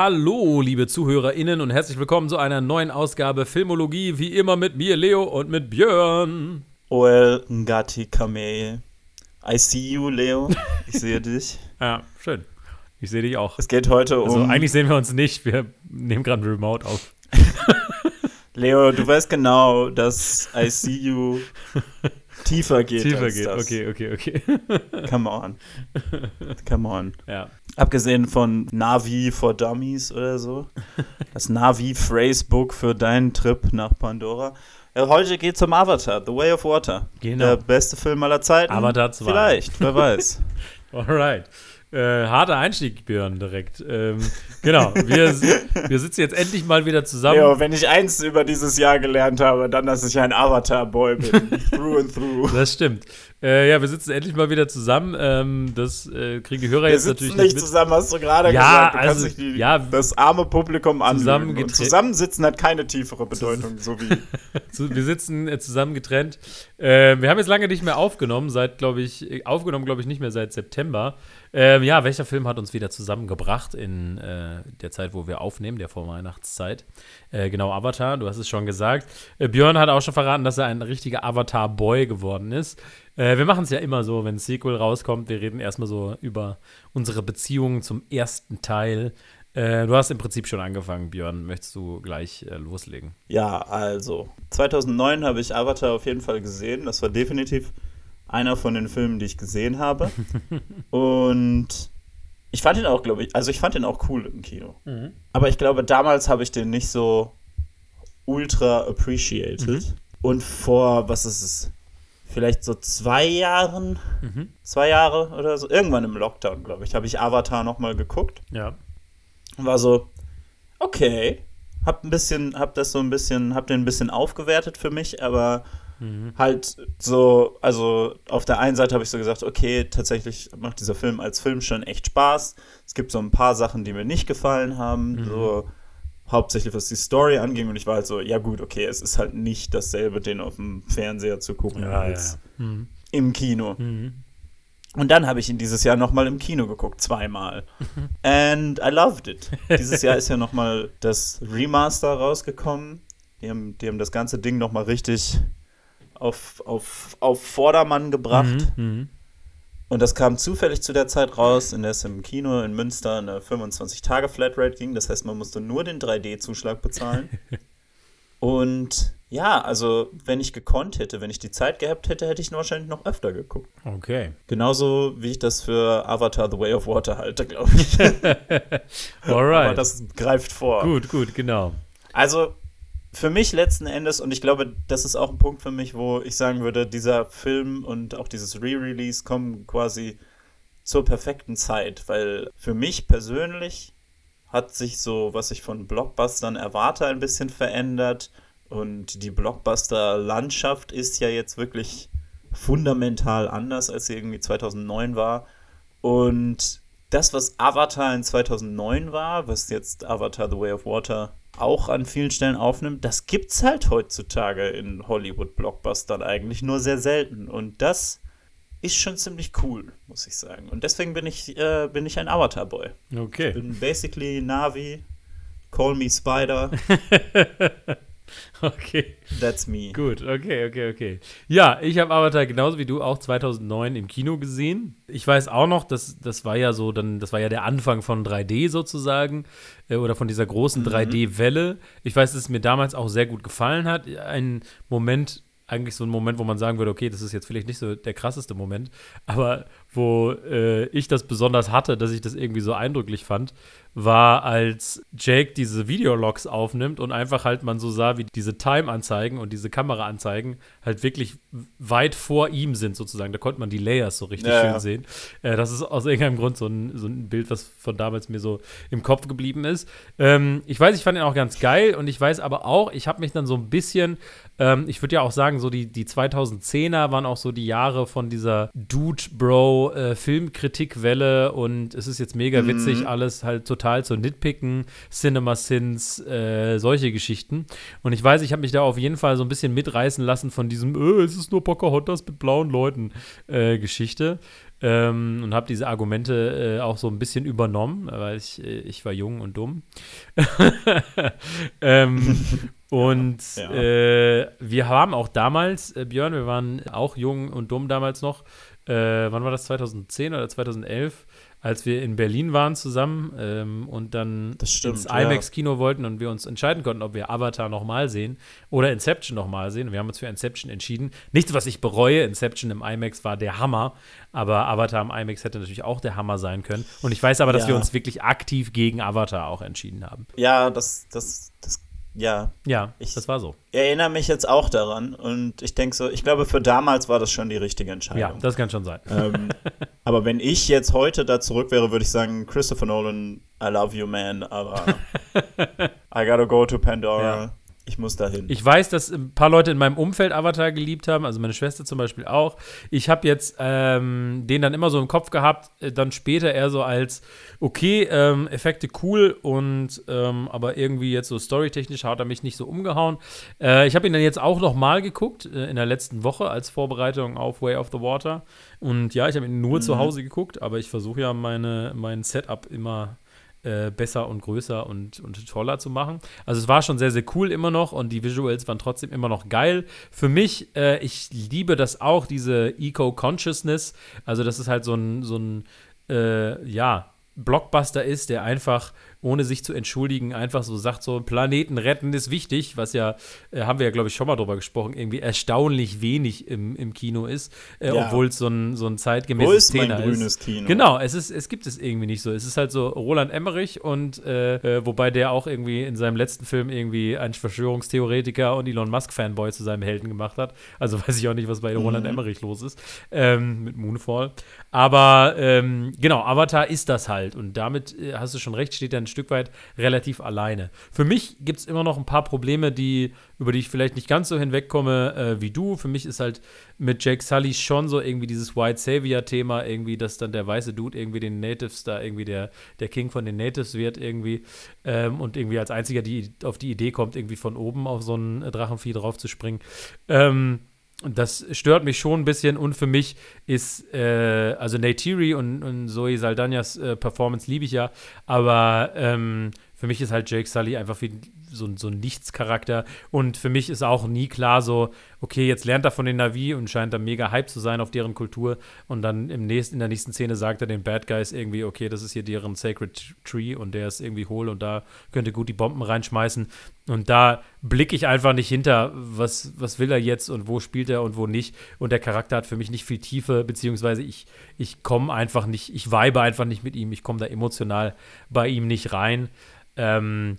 Hallo, liebe ZuhörerInnen und herzlich willkommen zu einer neuen Ausgabe Filmologie, wie immer mit mir, Leo, und mit Björn. Oel Ngati Kame. I see you, Leo. Ich sehe dich. Ja, schön. Ich sehe dich auch. Es geht heute um. Also eigentlich sehen wir uns nicht, wir nehmen gerade Remote auf. Leo, du weißt genau, dass I see you tiefer geht. Tiefer geht, das. okay, okay, okay. Come on. Come on. Ja. Abgesehen von Navi for Dummies oder so. Das Navi-Phrasebook für deinen Trip nach Pandora. Ja, heute geht zum Avatar, The Way of Water. Genau. Der beste Film aller Zeiten. Avatar 2. Vielleicht, wer weiß. Alright. Äh, harter Einstieg, Björn, direkt. Ähm, genau, wir, wir sitzen jetzt endlich mal wieder zusammen. Leo, wenn ich eins über dieses Jahr gelernt habe, dann, dass ich ein Avatar-Boy bin. through and through. Das stimmt. Äh, ja, wir sitzen endlich mal wieder zusammen. Ähm, das äh, kriegen die Hörer Wir jetzt natürlich nicht nicht zusammen, hast du gerade Ja, gesagt. Du also, die, ja, das arme Publikum anlügen. zusammengetre- Und zusammensitzen hat keine tiefere Bedeutung, so wie Wir sitzen äh, zusammen getrennt. Äh, wir haben jetzt lange nicht mehr aufgenommen, seit, glaube ich, äh, aufgenommen, glaube ich, nicht mehr seit September. Ähm, ja, welcher Film hat uns wieder zusammengebracht in äh, der Zeit, wo wir aufnehmen, der Vorweihnachtszeit? Äh, genau, Avatar, du hast es schon gesagt. Äh, Björn hat auch schon verraten, dass er ein richtiger Avatar-Boy geworden ist. Äh, wir machen es ja immer so, wenn ein Sequel rauskommt, wir reden erstmal so über unsere Beziehungen zum ersten Teil. Äh, du hast im Prinzip schon angefangen, Björn. Möchtest du gleich äh, loslegen? Ja, also 2009 habe ich Avatar auf jeden Fall gesehen. Das war definitiv einer von den Filmen, die ich gesehen habe. Und ich fand ihn auch, glaube ich, also ich fand ihn auch cool im Kino. Aber ich glaube, damals habe ich den nicht so ultra appreciated. Und vor, was ist es? Vielleicht so zwei Jahren, zwei Jahre oder so, irgendwann im Lockdown, glaube ich, habe ich Avatar nochmal geguckt. Ja. Und war so, okay, hab ein bisschen, hab das so ein bisschen, hab den ein bisschen aufgewertet für mich, aber halt so, also auf der einen Seite habe ich so gesagt, okay, tatsächlich macht dieser Film als Film schon echt Spaß. Es gibt so ein paar Sachen, die mir nicht gefallen haben, so hauptsächlich was die Story anging und ich war halt so, ja gut, okay, es ist halt nicht dasselbe, den auf dem Fernseher zu gucken als im Kino. Und dann habe ich ihn dieses Jahr nochmal im Kino geguckt, zweimal. And I loved it. Dieses Jahr ist ja nochmal das Remaster rausgekommen. Die haben, die haben das ganze Ding nochmal richtig auf, auf, auf Vordermann gebracht. Mhm. Und das kam zufällig zu der Zeit raus, in der es im Kino in Münster eine 25-Tage-Flatrate ging. Das heißt, man musste nur den 3D-Zuschlag bezahlen. Und ja, also wenn ich gekonnt hätte, wenn ich die Zeit gehabt hätte, hätte ich ihn wahrscheinlich noch öfter geguckt. Okay. Genauso wie ich das für Avatar The Way of Water halte, glaube ich. Aber Alright. das greift vor. gut, gut, genau. Also für mich letzten Endes, und ich glaube, das ist auch ein Punkt für mich, wo ich sagen würde, dieser Film und auch dieses Re-Release kommen quasi zur perfekten Zeit, weil für mich persönlich hat sich so, was ich von Blockbustern erwarte, ein bisschen verändert. Und die Blockbuster-Landschaft ist ja jetzt wirklich fundamental anders, als sie irgendwie 2009 war. Und das, was Avatar in 2009 war, was jetzt Avatar The Way of Water auch an vielen Stellen aufnimmt, das gibt's halt heutzutage in Hollywood-Blockbustern eigentlich nur sehr selten. Und das ist schon ziemlich cool, muss ich sagen. Und deswegen bin ich, äh, bin ich ein Avatar-Boy. Okay. Bin basically Navi, Call Me Spider, Okay. that's me. Gut, okay, okay, okay. Ja, ich habe Avatar genauso wie du auch 2009 im Kino gesehen. Ich weiß auch noch, dass das war ja so, dann das war ja der Anfang von 3D sozusagen äh, oder von dieser großen 3D-Welle. Ich weiß, dass es mir damals auch sehr gut gefallen hat. Ein Moment, eigentlich so ein Moment, wo man sagen würde, okay, das ist jetzt vielleicht nicht so der krasseste Moment, aber wo äh, ich das besonders hatte, dass ich das irgendwie so eindrücklich fand, war, als Jake diese Videologs aufnimmt und einfach halt man so sah, wie diese Time-Anzeigen und diese Kamera-Anzeigen halt wirklich weit vor ihm sind sozusagen. Da konnte man die Layers so richtig Ja, schön ja. sehen. Äh, das ist aus irgendeinem Grund so ein, so ein Bild, was von damals mir so im Kopf geblieben ist. Ähm, ich weiß, ich fand ihn auch ganz geil und ich weiß aber auch, ich habe mich dann so ein bisschen, ähm, ich würde ja auch sagen, so die, die 2010er waren auch so die Jahre von dieser Dude-Bro-Filmkritikwelle und es ist jetzt mega witzig, alles halt total zu nitpicken, Cinema Sins, äh, solche Geschichten. Und ich weiß, ich habe mich da auf jeden Fall so ein bisschen mitreißen lassen von diesem, äh, es ist nur Pocahontas mit blauen Leuten äh, Geschichte. ähm, und habe diese Argumente äh, auch so ein bisschen übernommen, weil ich, äh, ich war jung und dumm. ähm, und ja. äh, wir haben auch damals, äh, Björn, wir waren auch jung und dumm damals noch. Äh, wann war das? 2010 oder 2011? als wir in Berlin waren zusammen ähm, und dann stimmt, ins IMAX-Kino wollten und wir uns entscheiden konnten, ob wir Avatar nochmal sehen oder Inception nochmal sehen. Wir haben uns für Inception entschieden. Nichts, was ich bereue. Inception im IMAX war der Hammer, aber Avatar im IMAX hätte natürlich auch der Hammer sein können. Und ich weiß aber, dass ja. wir uns wirklich aktiv gegen Avatar auch entschieden haben. Ja, das, das, das ja. Ja, ich das war so. erinnere mich jetzt auch daran und ich denke so, ich glaube, für damals war das schon die richtige Entscheidung. Ja, das kann schon sein. Ähm, aber wenn ich jetzt heute da zurück wäre, würde ich sagen, Christopher Nolan, I love you, man, aber I gotta go to Pandora. Ja. Ich muss dahin. Ich weiß, dass ein paar Leute in meinem Umfeld Avatar geliebt haben, also meine Schwester zum Beispiel auch. Ich habe jetzt ähm, den dann immer so im Kopf gehabt, äh, dann später eher so als, okay, ähm, Effekte cool und ähm, aber irgendwie jetzt so storytechnisch hat er mich nicht so umgehauen. Äh, ich habe ihn dann jetzt auch noch mal geguckt, äh, in der letzten Woche als Vorbereitung auf Way of the Water. Und ja, ich habe ihn nur mhm. zu Hause geguckt, aber ich versuche ja meine, mein Setup immer äh, besser und größer und, und toller zu machen. Also es war schon sehr, sehr cool immer noch und die Visuals waren trotzdem immer noch geil. Für mich, äh, ich liebe das auch, diese Eco-Consciousness. Also das ist halt so ein, so ein äh, ja, Blockbuster ist, der einfach ohne sich zu entschuldigen, einfach so sagt, so Planeten retten ist wichtig, was ja, äh, haben wir ja, glaube ich, schon mal drüber gesprochen, irgendwie erstaunlich wenig im, im Kino ist, äh, ja. obwohl es so ein, so ein zeitgemäßes Wo ist Thema mein grünes Kino? Genau, es, ist, es gibt es irgendwie nicht so. Es ist halt so Roland Emmerich und äh, äh wobei der auch irgendwie in seinem letzten Film irgendwie einen Verschwörungstheoretiker und Elon Musk-Fanboy zu seinem Helden gemacht hat. Also weiß ich auch nicht, was bei mhm. Roland Emmerich los ist ähm, mit Moonfall. Aber ähm, genau, Avatar ist das halt und damit äh, hast du schon recht, steht dann Stück weit relativ alleine. Für mich gibt es immer noch ein paar Probleme, die, über die ich vielleicht nicht ganz so hinwegkomme äh, wie du. Für mich ist halt mit Jake Sully schon so irgendwie dieses White Savior-Thema, irgendwie, dass dann der weiße Dude irgendwie den Natives da irgendwie der, der King von den Natives wird irgendwie ähm, und irgendwie als einziger die auf die Idee kommt, irgendwie von oben auf so ein Drachenvieh drauf zu springen. Ähm, das stört mich schon ein bisschen und für mich ist, äh, also Neytiri und, und Zoe Saldanias äh, Performance liebe ich ja, aber ähm, für mich ist halt Jake Sully einfach wie so, so ein Nichtscharakter. Und für mich ist auch nie klar so, okay, jetzt lernt er von den Navi und scheint da mega hype zu sein auf deren Kultur. Und dann im nächsten, in der nächsten Szene sagt er den Bad Guys irgendwie, okay, das ist hier deren Sacred Tree und der ist irgendwie hohl und da könnt ihr gut die Bomben reinschmeißen. Und da blicke ich einfach nicht hinter, was, was will er jetzt und wo spielt er und wo nicht. Und der Charakter hat für mich nicht viel Tiefe, beziehungsweise ich, ich komme einfach nicht, ich weibe einfach nicht mit ihm, ich komme da emotional bei ihm nicht rein. Ähm,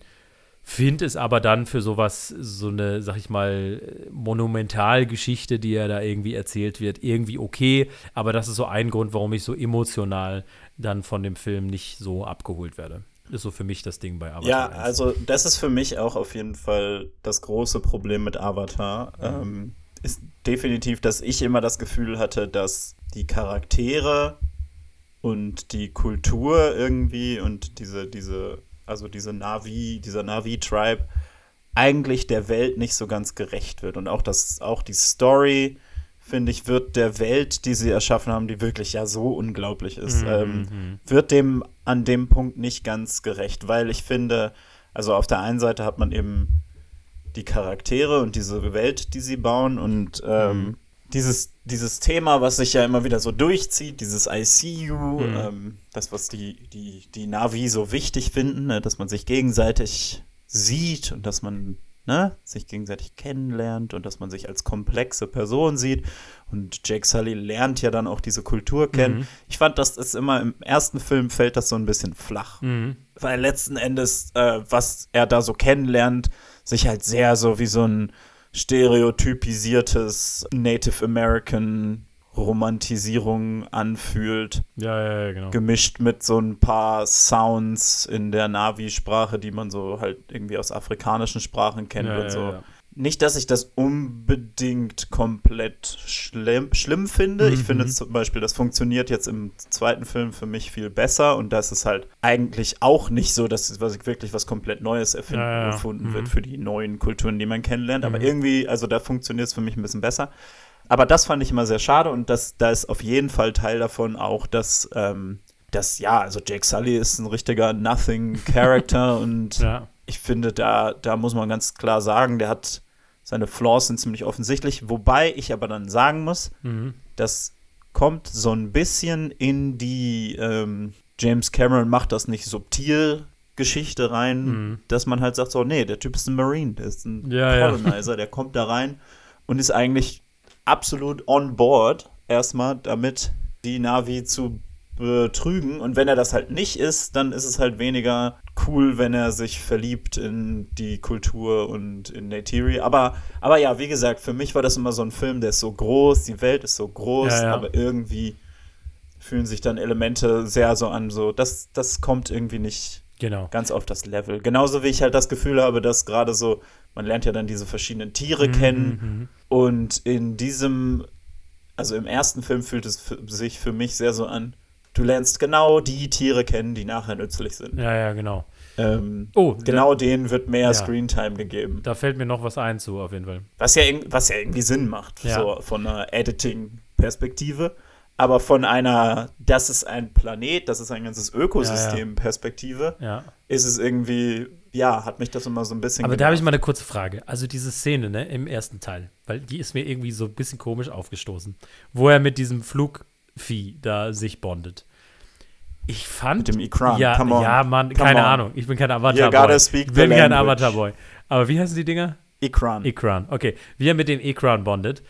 Finde es aber dann für sowas, so eine, sag ich mal, Monumentalgeschichte, die ja da irgendwie erzählt wird, irgendwie okay. Aber das ist so ein Grund, warum ich so emotional dann von dem Film nicht so abgeholt werde. Ist so für mich das Ding bei Avatar. Ja, 1. also das ist für mich auch auf jeden Fall das große Problem mit Avatar. Mhm. Ähm, ist definitiv, dass ich immer das Gefühl hatte, dass die Charaktere und die Kultur irgendwie und diese, diese also diese Navi, dieser Navi-Tribe, eigentlich der Welt nicht so ganz gerecht wird. Und auch das, auch die Story, finde ich, wird der Welt, die sie erschaffen haben, die wirklich ja so unglaublich ist, mhm. ähm, mhm. wird dem an dem Punkt nicht ganz gerecht, weil ich finde, also auf der einen Seite hat man eben die Charaktere und diese Welt, die sie bauen und ähm, mhm dieses, dieses Thema, was sich ja immer wieder so durchzieht, dieses ICU, mhm. ähm, das, was die, die, die Navi so wichtig finden, ne, dass man sich gegenseitig sieht und dass man ne, sich gegenseitig kennenlernt und dass man sich als komplexe Person sieht. Und Jake Sully lernt ja dann auch diese Kultur kennen. Mhm. Ich fand, das ist immer im ersten Film fällt das so ein bisschen flach. Mhm. Weil letzten Endes, äh, was er da so kennenlernt, sich halt sehr so wie so ein stereotypisiertes Native American Romantisierung anfühlt. Ja, ja, ja, genau. Gemischt mit so ein paar Sounds in der Navi-Sprache, die man so halt irgendwie aus afrikanischen Sprachen kennt ja, und so. Ja, nicht, dass ich das unbedingt komplett schlimm, schlimm finde. Mhm. Ich finde mhm. zum Beispiel, das funktioniert jetzt im zweiten Film für mich viel besser und das ist halt eigentlich auch nicht so, dass was wirklich was komplett Neues erfinden, ja, ja. erfunden mhm. wird für die neuen Kulturen, die man kennenlernt. Aber mhm. irgendwie, also da funktioniert es für mich ein bisschen besser. aber das fand ich immer sehr schade und das, da ist auf jeden Fall Teil davon auch, dass, ähm, dass ja, also Jake Sully ist ein richtiger Nothing-Character und Ja. ich finde, da, da muss man ganz klar sagen, der hat seine Flaws sind ziemlich offensichtlich, wobei ich aber dann sagen muss, Mhm. das kommt so ein bisschen in die ähm, James Cameron macht das nicht subtil Geschichte rein, Mhm. dass man halt sagt so, nee, der Typ ist ein Marine, der ist ein Ja, ja. Colonizer, der kommt da rein und ist eigentlich absolut on board erstmal damit die Navi zu betrügen und wenn er das halt nicht ist, dann ist es halt weniger cool, wenn er sich verliebt in die Kultur und in Neytiri. Aber, aber ja, wie gesagt, für mich war das immer so ein Film, der ist so groß, die Welt ist so groß, Ja, ja. aber irgendwie fühlen sich dann Elemente sehr so an, so das, das kommt irgendwie nicht Genau. ganz auf das Level. Genauso wie ich halt das Gefühl habe, dass gerade so, man lernt ja dann diese verschiedenen Tiere Mhm, kennen und in diesem, also im ersten Film fühlt es sich für mich sehr so an, du lernst genau die Tiere kennen, die nachher nützlich sind. Ja, ja, genau. Ähm, Oh, genau denen wird mehr Ja. Screentime gegeben. Da fällt mir noch was ein zu, auf jeden Fall. Was ja, was ja irgendwie Sinn macht, Ja. so von einer Editing-Perspektive. Aber von einer, das ist ein Planet, das ist ein ganzes Ökosystem-Perspektive, Ja. ist es irgendwie, ja, hat mich das immer so ein bisschen. Aber da habe ich mal eine kurze Frage. Also diese Szene, ne, im ersten Teil, weil die ist mir irgendwie so ein bisschen komisch aufgestoßen, wo er mit diesem Flugvieh da sich bondet. Ich fand. Mit dem Ikran, Ja, come on, ja, Mann, come keine on. Ahnung. Ich bin kein Avatar-Boy. Ich bin kein. Avatar-Boy. Aber wie heißen die Dinger? Ikran. Ikran. Okay, wie er mit dem Ikran bondet.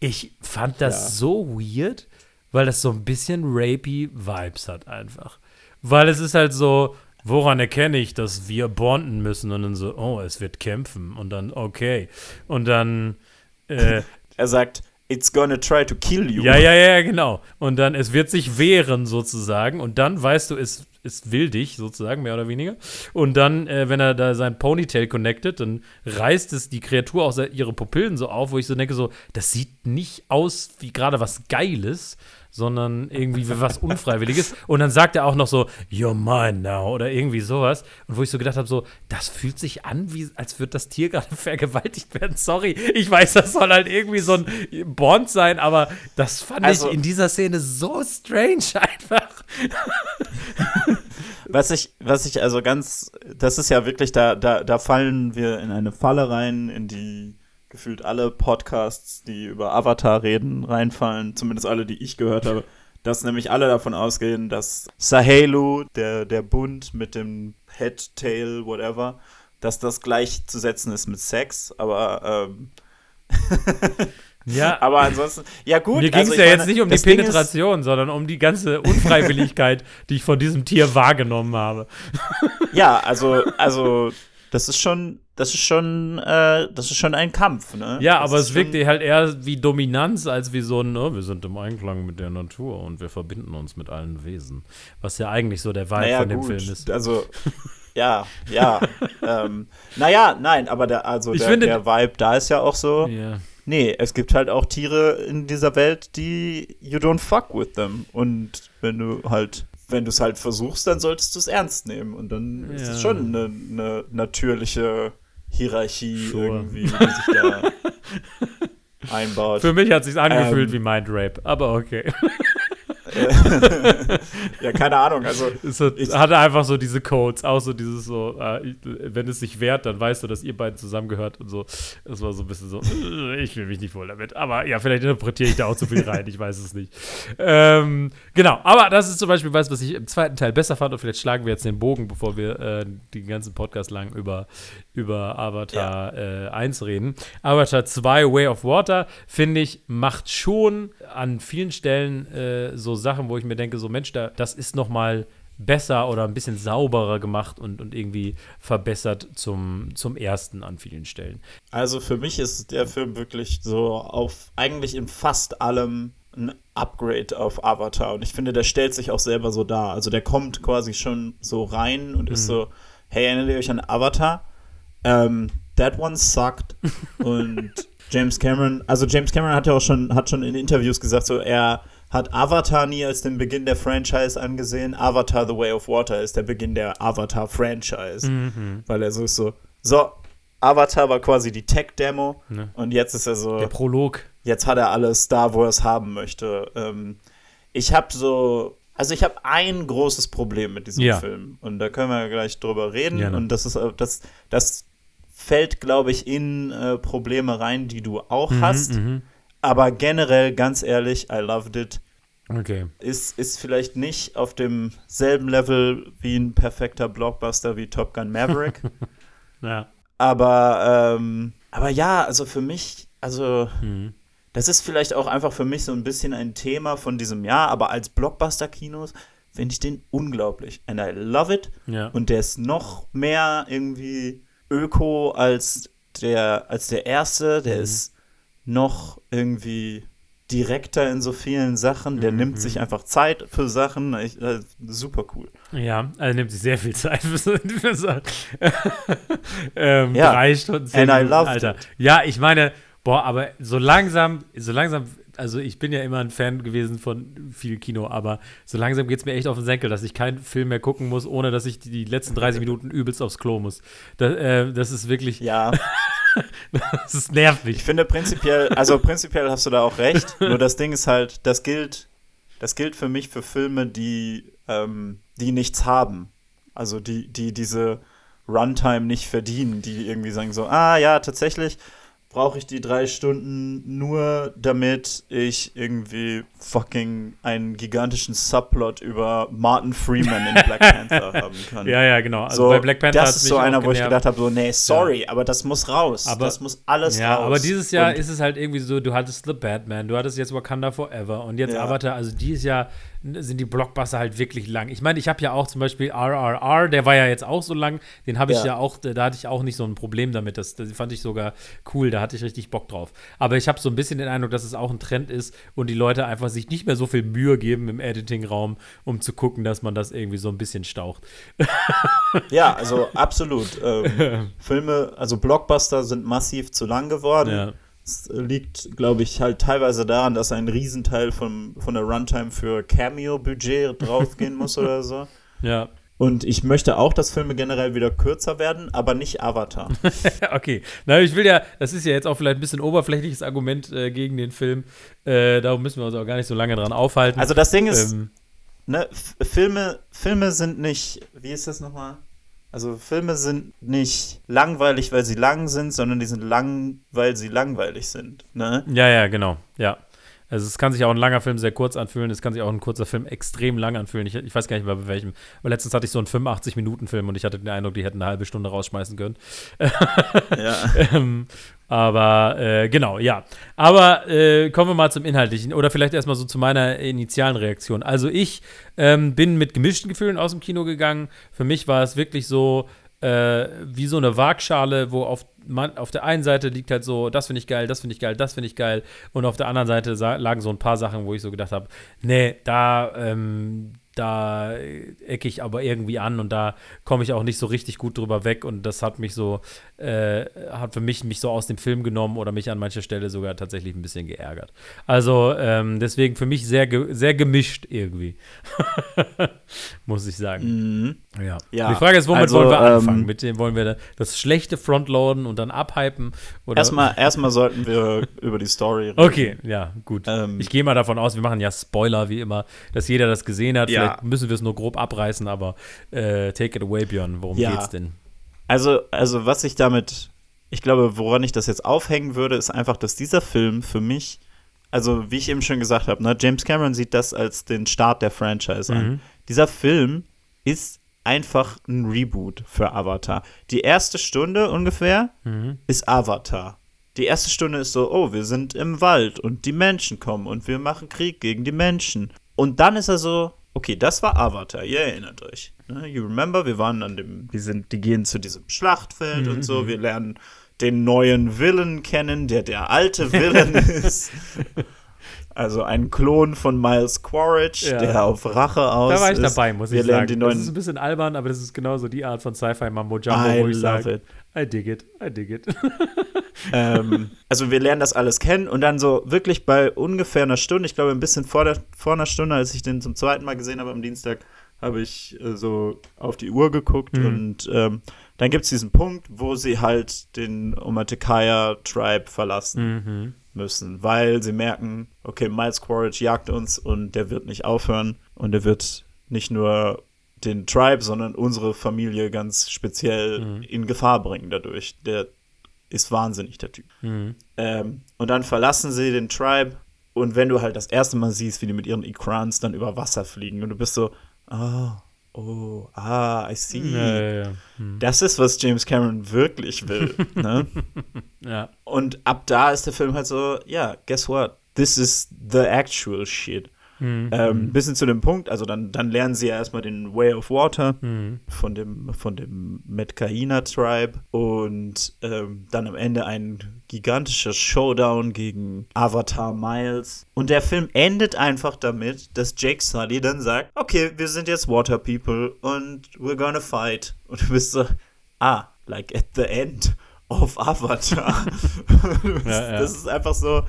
Ich fand das Ja. so weird, weil das so ein bisschen rapey Vibes hat einfach. Weil es ist halt so, woran erkenne ich, dass wir bonden müssen? Und dann so, oh, es wird kämpfen. Und dann, okay. Und dann, äh, er sagt, it's gonna try to kill you. ja, ja, ja, genau. Und dann, es wird sich wehren sozusagen. Und dann weißt du, es, es will dich sozusagen, mehr oder weniger. Und dann, äh, wenn er da sein Ponytail connectet, dann reißt es die Kreatur auch ihre Pupillen so auf, wo ich so denke, so, das sieht nicht aus wie gerade was Geiles, sondern irgendwie wie was Unfreiwilliges. Und dann sagt er auch noch so, you're mine now oder irgendwie sowas. Und wo ich so gedacht habe, so, das fühlt sich an, wie, als würde das Tier gerade vergewaltigt werden. Sorry, ich weiß, das soll halt irgendwie so ein Bond sein, aber das fand Also- ich in dieser Szene so strange einfach. Was ich, was ich also ganz, das ist ja wirklich, da, da, da fallen wir in eine Falle rein, in die gefühlt alle Podcasts, die über Avatar reden, reinfallen, zumindest alle, die ich gehört habe, dass nämlich alle davon ausgehen, dass Sahelu, der, der Bund mit dem Head, Tail, whatever, dass das gleichzusetzen ist mit Sex, aber ähm, Ja, aber ansonsten, ja gut. Mir ging es also ja meine, jetzt nicht um die Ding ist- Penetration, sondern um die ganze Unfreiwilligkeit, die ich von diesem Tier wahrgenommen habe. Ja, also, also, das ist schon, das ist schon, äh, das ist schon ein Kampf, ne? Ja, das aber es wirkte halt eher wie Dominanz als wie so ein, ne, wir sind im Einklang mit der Natur und wir verbinden uns mit allen Wesen. Was ja eigentlich so der Vibe naja, von dem gut, Film ist. Also, ja, ja. ähm, naja, nein, aber der, also der, finde- der Vibe da ist ja auch so. Ja. Nee, es gibt halt auch Tiere in dieser Welt, die you don't fuck with them. Und wenn du halt, wenn du es halt versuchst, dann solltest du es ernst nehmen. Und dann ist Ja. es schon eine, eine natürliche Hierarchie Sure. irgendwie, die sich da einbaut. Für mich hat es sich angefühlt Ähm. wie Mind Rape, aber okay. Ja, keine Ahnung. Also, Es hat, Ich- hatte einfach so diese Codes, auch so dieses so, äh, wenn es sich wehrt, dann weißt du, dass ihr beiden zusammengehört und so. Das war so ein bisschen so, äh, ich fühle mich nicht wohl damit. Aber ja, vielleicht interpretiere ich da auch zu viel rein, ich weiß es nicht. Ähm, genau, aber das ist zum Beispiel was, was ich im zweiten Teil besser fand und vielleicht schlagen wir jetzt den Bogen, bevor wir äh, den ganzen Podcast lang über, über Avatar äh, 1 reden. Avatar 2, Way of Water, finde ich, macht schon an vielen Stellen äh, so Sachen, wo ich mir denke, so Mensch, da, das ist noch mal besser oder ein bisschen sauberer gemacht und, und irgendwie verbessert zum, zum ersten an vielen Stellen. also für mich ist der Film wirklich so auf eigentlich in fast allem ein Upgrade auf Avatar. Und ich finde, der stellt sich auch selber so dar. Also der kommt quasi schon so rein und ist so, hey, erinnert ihr euch an Avatar? Ähm, that one sucked. und James Cameron, also James Cameron hat ja auch schon, hat schon in Interviews gesagt, so er hat Avatar nie als den Beginn der Franchise angesehen. Avatar The Way of Water ist der Beginn der Avatar-Franchise. Weil er so ist so, so, Avatar war quasi die Tech-Demo Ne. und jetzt ist er so, Der Prolog. jetzt hat er alles da, wo er es haben möchte. Ähm, ich habe so, also ich habe ein großes Problem mit diesem Ja. Film und da können wir gleich drüber reden Gerne. und das ist äh, das das fällt glaube ich in äh, Probleme rein, die du auch hast, Mhm. Aber generell ganz ehrlich, I loved it. Okay. Ist, ist vielleicht nicht auf demselben Level wie ein perfekter Blockbuster wie Top Gun Maverick. Ja. Aber, ähm, aber ja, also für mich, also Mhm. das ist vielleicht auch einfach für mich so ein bisschen ein Thema von diesem Jahr, aber als Blockbuster-Kinos finde ich den unglaublich. And I love it. Ja. Und der ist noch mehr irgendwie öko als der, als der erste. Der ist noch irgendwie direkter in so vielen Sachen. Der nimmt sich einfach Zeit für Sachen. Ich, äh, super cool. Ja, also nimmt sich sehr viel Zeit für so- ähm, Ja. Drei Stunden, zehn And I Minuten, Alter. it. Ja, ich meine, boah, aber so langsam, so langsam, also ich bin ja immer ein Fan gewesen von viel Kino, aber so langsam geht es mir echt auf den Senkel, dass ich keinen Film mehr gucken muss, ohne dass ich die, die letzten 30 Minuten übelst aufs Klo muss. Das, äh, das ist wirklich, Ja. das ist nervt Ich finde prinzipiell, also prinzipiell hast du da auch recht. Nur das Ding ist halt, das gilt, das gilt für mich für Filme, die, ähm, die nichts haben. Also die, die diese Runtime nicht verdienen, die irgendwie sagen so, ah ja, tatsächlich brauche ich die drei Stunden nur, damit ich irgendwie fucking einen gigantischen Subplot über Martin Freeman in Black Panther haben kann. Ja, ja, genau. Also so, bei Black Panther das ist so einer, wo ich gedacht habe, so, nee, sorry, aber das muss raus. Aber- das muss alles Ja, raus. aber dieses Jahr Und- ist es halt irgendwie so, du hattest The Batman, du hattest jetzt Wakanda Forever und jetzt Ja. Avatar, also dieses Jahr sind die Blockbuster halt wirklich lang. Ich meine, ich habe ja auch zum Beispiel RRR, der war ja jetzt auch so lang, den habe ich ja. Ja. auch, da hatte ich auch nicht so ein Problem damit, das, das fand ich sogar cool, da hatte ich richtig Bock drauf. Aber ich habe so ein bisschen den Eindruck, dass es auch ein Trend ist und die Leute einfach sich nicht mehr so viel Mühe geben im Editingraum, um zu gucken, dass man das irgendwie so ein bisschen staucht. Ja, also absolut. Ähm, Filme, also Blockbuster sind massiv zu lang geworden. Ja. Es liegt, glaube ich, halt teilweise daran, dass ein Riesenteil von, von der Runtime für Cameo-Budget draufgehen muss oder so. Ja. Und ich möchte auch, dass Filme generell wieder kürzer werden, aber nicht Avatar. Okay, na, ich will ja, das ist ja jetzt auch vielleicht ein bisschen oberflächliches Argument äh, gegen den Film. Äh, darum müssen wir uns auch gar nicht so lange dran aufhalten. Also das Ding ist, ähm, ne, Filme, Filme sind nicht, wie ist das nochmal? Also Filme sind nicht langweilig, weil sie lang sind, sondern die sind lang, weil sie langweilig sind. Ne? ja, ja, genau, ja. Also es kann sich auch ein langer Film sehr kurz anfühlen, es kann sich auch ein kurzer Film extrem lang anfühlen. Ich, ich weiß gar nicht mehr bei welchem. Aber letztens hatte ich so einen 85-Minuten-Film und ich hatte den Eindruck, die hätten eine halbe Stunde rausschmeißen können. Ja. ähm, aber äh, genau, ja. Aber äh, kommen wir mal zum Inhaltlichen oder vielleicht erstmal so zu meiner initialen Reaktion. Also ich ähm, bin mit gemischten Gefühlen aus dem Kino gegangen. Für mich war es wirklich so äh, wie so eine Waagschale, wo auf, man, auf der einen Seite liegt halt so, das finde ich geil, das finde ich geil, das finde ich geil. Und auf der anderen Seite lagen so ein paar Sachen, wo ich so gedacht habe, nee, da, ähm, da ecke ich aber irgendwie an und da komme ich auch nicht so richtig gut drüber weg und das hat mich so, äh, hat für mich mich so aus dem Film genommen oder mich an mancher Stelle sogar tatsächlich ein bisschen geärgert. Also ähm, deswegen für mich sehr, ge sehr gemischt irgendwie, muss ich sagen. Mhm. Ja. Ja, Die Frage ist, womit also, wollen wir anfangen? ähm, Mit dem wollen wir das schlechte Frontloaden und dann abhypen? Oder? Erstmal, erstmal sollten wir über die Story reden. Okay, ja, gut. Ähm, ich gehe mal davon aus, wir machen ja Spoiler wie immer, dass jeder das gesehen hat. Ja. Vielleicht müssen wir es nur grob abreißen, aber äh, take it away, Björn. Worum Ja. geht's denn? Also, also was ich damit, ich glaube, woran ich das jetzt aufhängen würde, ist einfach, dass dieser Film für mich, also wie ich eben schon gesagt habe, ne, James Cameron sieht das als den Start der Franchise an. Mhm. Dieser Film ist einfach ein Reboot für Avatar. Die erste Stunde ungefähr Mhm. ist Avatar. Die erste Stunde ist so, oh, wir sind im Wald und die Menschen kommen und wir machen Krieg gegen die Menschen. Und dann ist er so, okay, das war Avatar, ihr erinnert euch. Ne? You remember, wir waren an dem, die sind, die gehen zu diesem Schlachtfeld und so, wir lernen den neuen Villain kennen, der der alte Villain ist. Also ein Klon von Miles Quaritch, Ja. der auf Rache aus Da war ich ist. dabei, muss wir ich sagen. Das ist ein bisschen albern, aber das ist genauso die Art von Sci-Fi Mambo Jumbo, I wo ich love sage, it. I dig it, I dig it. ähm, also wir lernen das alles kennen und dann so wirklich bei ungefähr einer Stunde, ich glaube ein bisschen vor, der, vor einer Stunde, als ich den zum zweiten Mal gesehen habe am Dienstag, habe ich äh, so auf die Uhr geguckt Mhm. und ähm, dann gibt es diesen Punkt, wo sie halt den Omatekaya Tribe verlassen. mhm. müssen, weil sie merken, okay, Miles Quaritch jagt uns und der wird nicht aufhören und der wird nicht nur den Tribe, sondern unsere Familie ganz speziell mhm. in Gefahr bringen dadurch. Der ist wahnsinnig, der Typ. Mhm. Ähm, und dann verlassen sie den Tribe und wenn du halt das erste Mal siehst, wie die mit ihren Ikrans dann über Wasser fliegen und du bist so, oh, oh, ah, I see. Ja, ja, ja. Hm. Das ist, was James Cameron wirklich will. ne? ja. Und ab da ist der Film halt so, ja, guess what? This is the actual shit. Mhm. Ähm, bis hin zu dem Punkt, also dann, dann lernen sie ja erstmal den Way of Water mhm. von dem, von dem Metcaina Tribe und ähm, dann am Ende ein gigantischer Showdown gegen Avatar Miles. Und der Film endet einfach damit, dass Jake Sully dann sagt, okay, wir sind jetzt Water People und we're gonna fight. Und du bist so, ah, like at the end of Avatar. ja, ja. Das ist einfach so,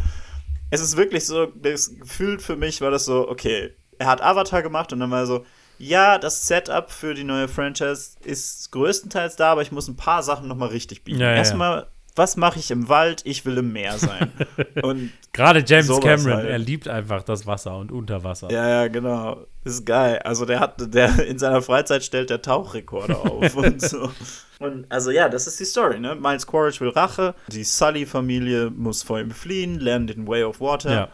es ist wirklich so, das Gefühl für mich war das so, okay, er hat Avatar gemacht und dann war er so, ja, das Setup für die neue Franchise ist größtenteils da, aber ich muss ein paar Sachen noch mal richtig bieten. Ja, Erstmal. Was mache ich im Wald? Ich will im Meer sein. und Gerade James Cameron, halt. er liebt einfach das Wasser und Unterwasser. Ja, ja, genau. Ist geil. Also der hat, der in seiner Freizeit stellt der Tauchrekorde auf und so. Und also ja, das ist die Story, ne? Miles Quaritch will Rache, die Sully-Familie muss vor ihm fliehen, lernen den Way of Water. Ja.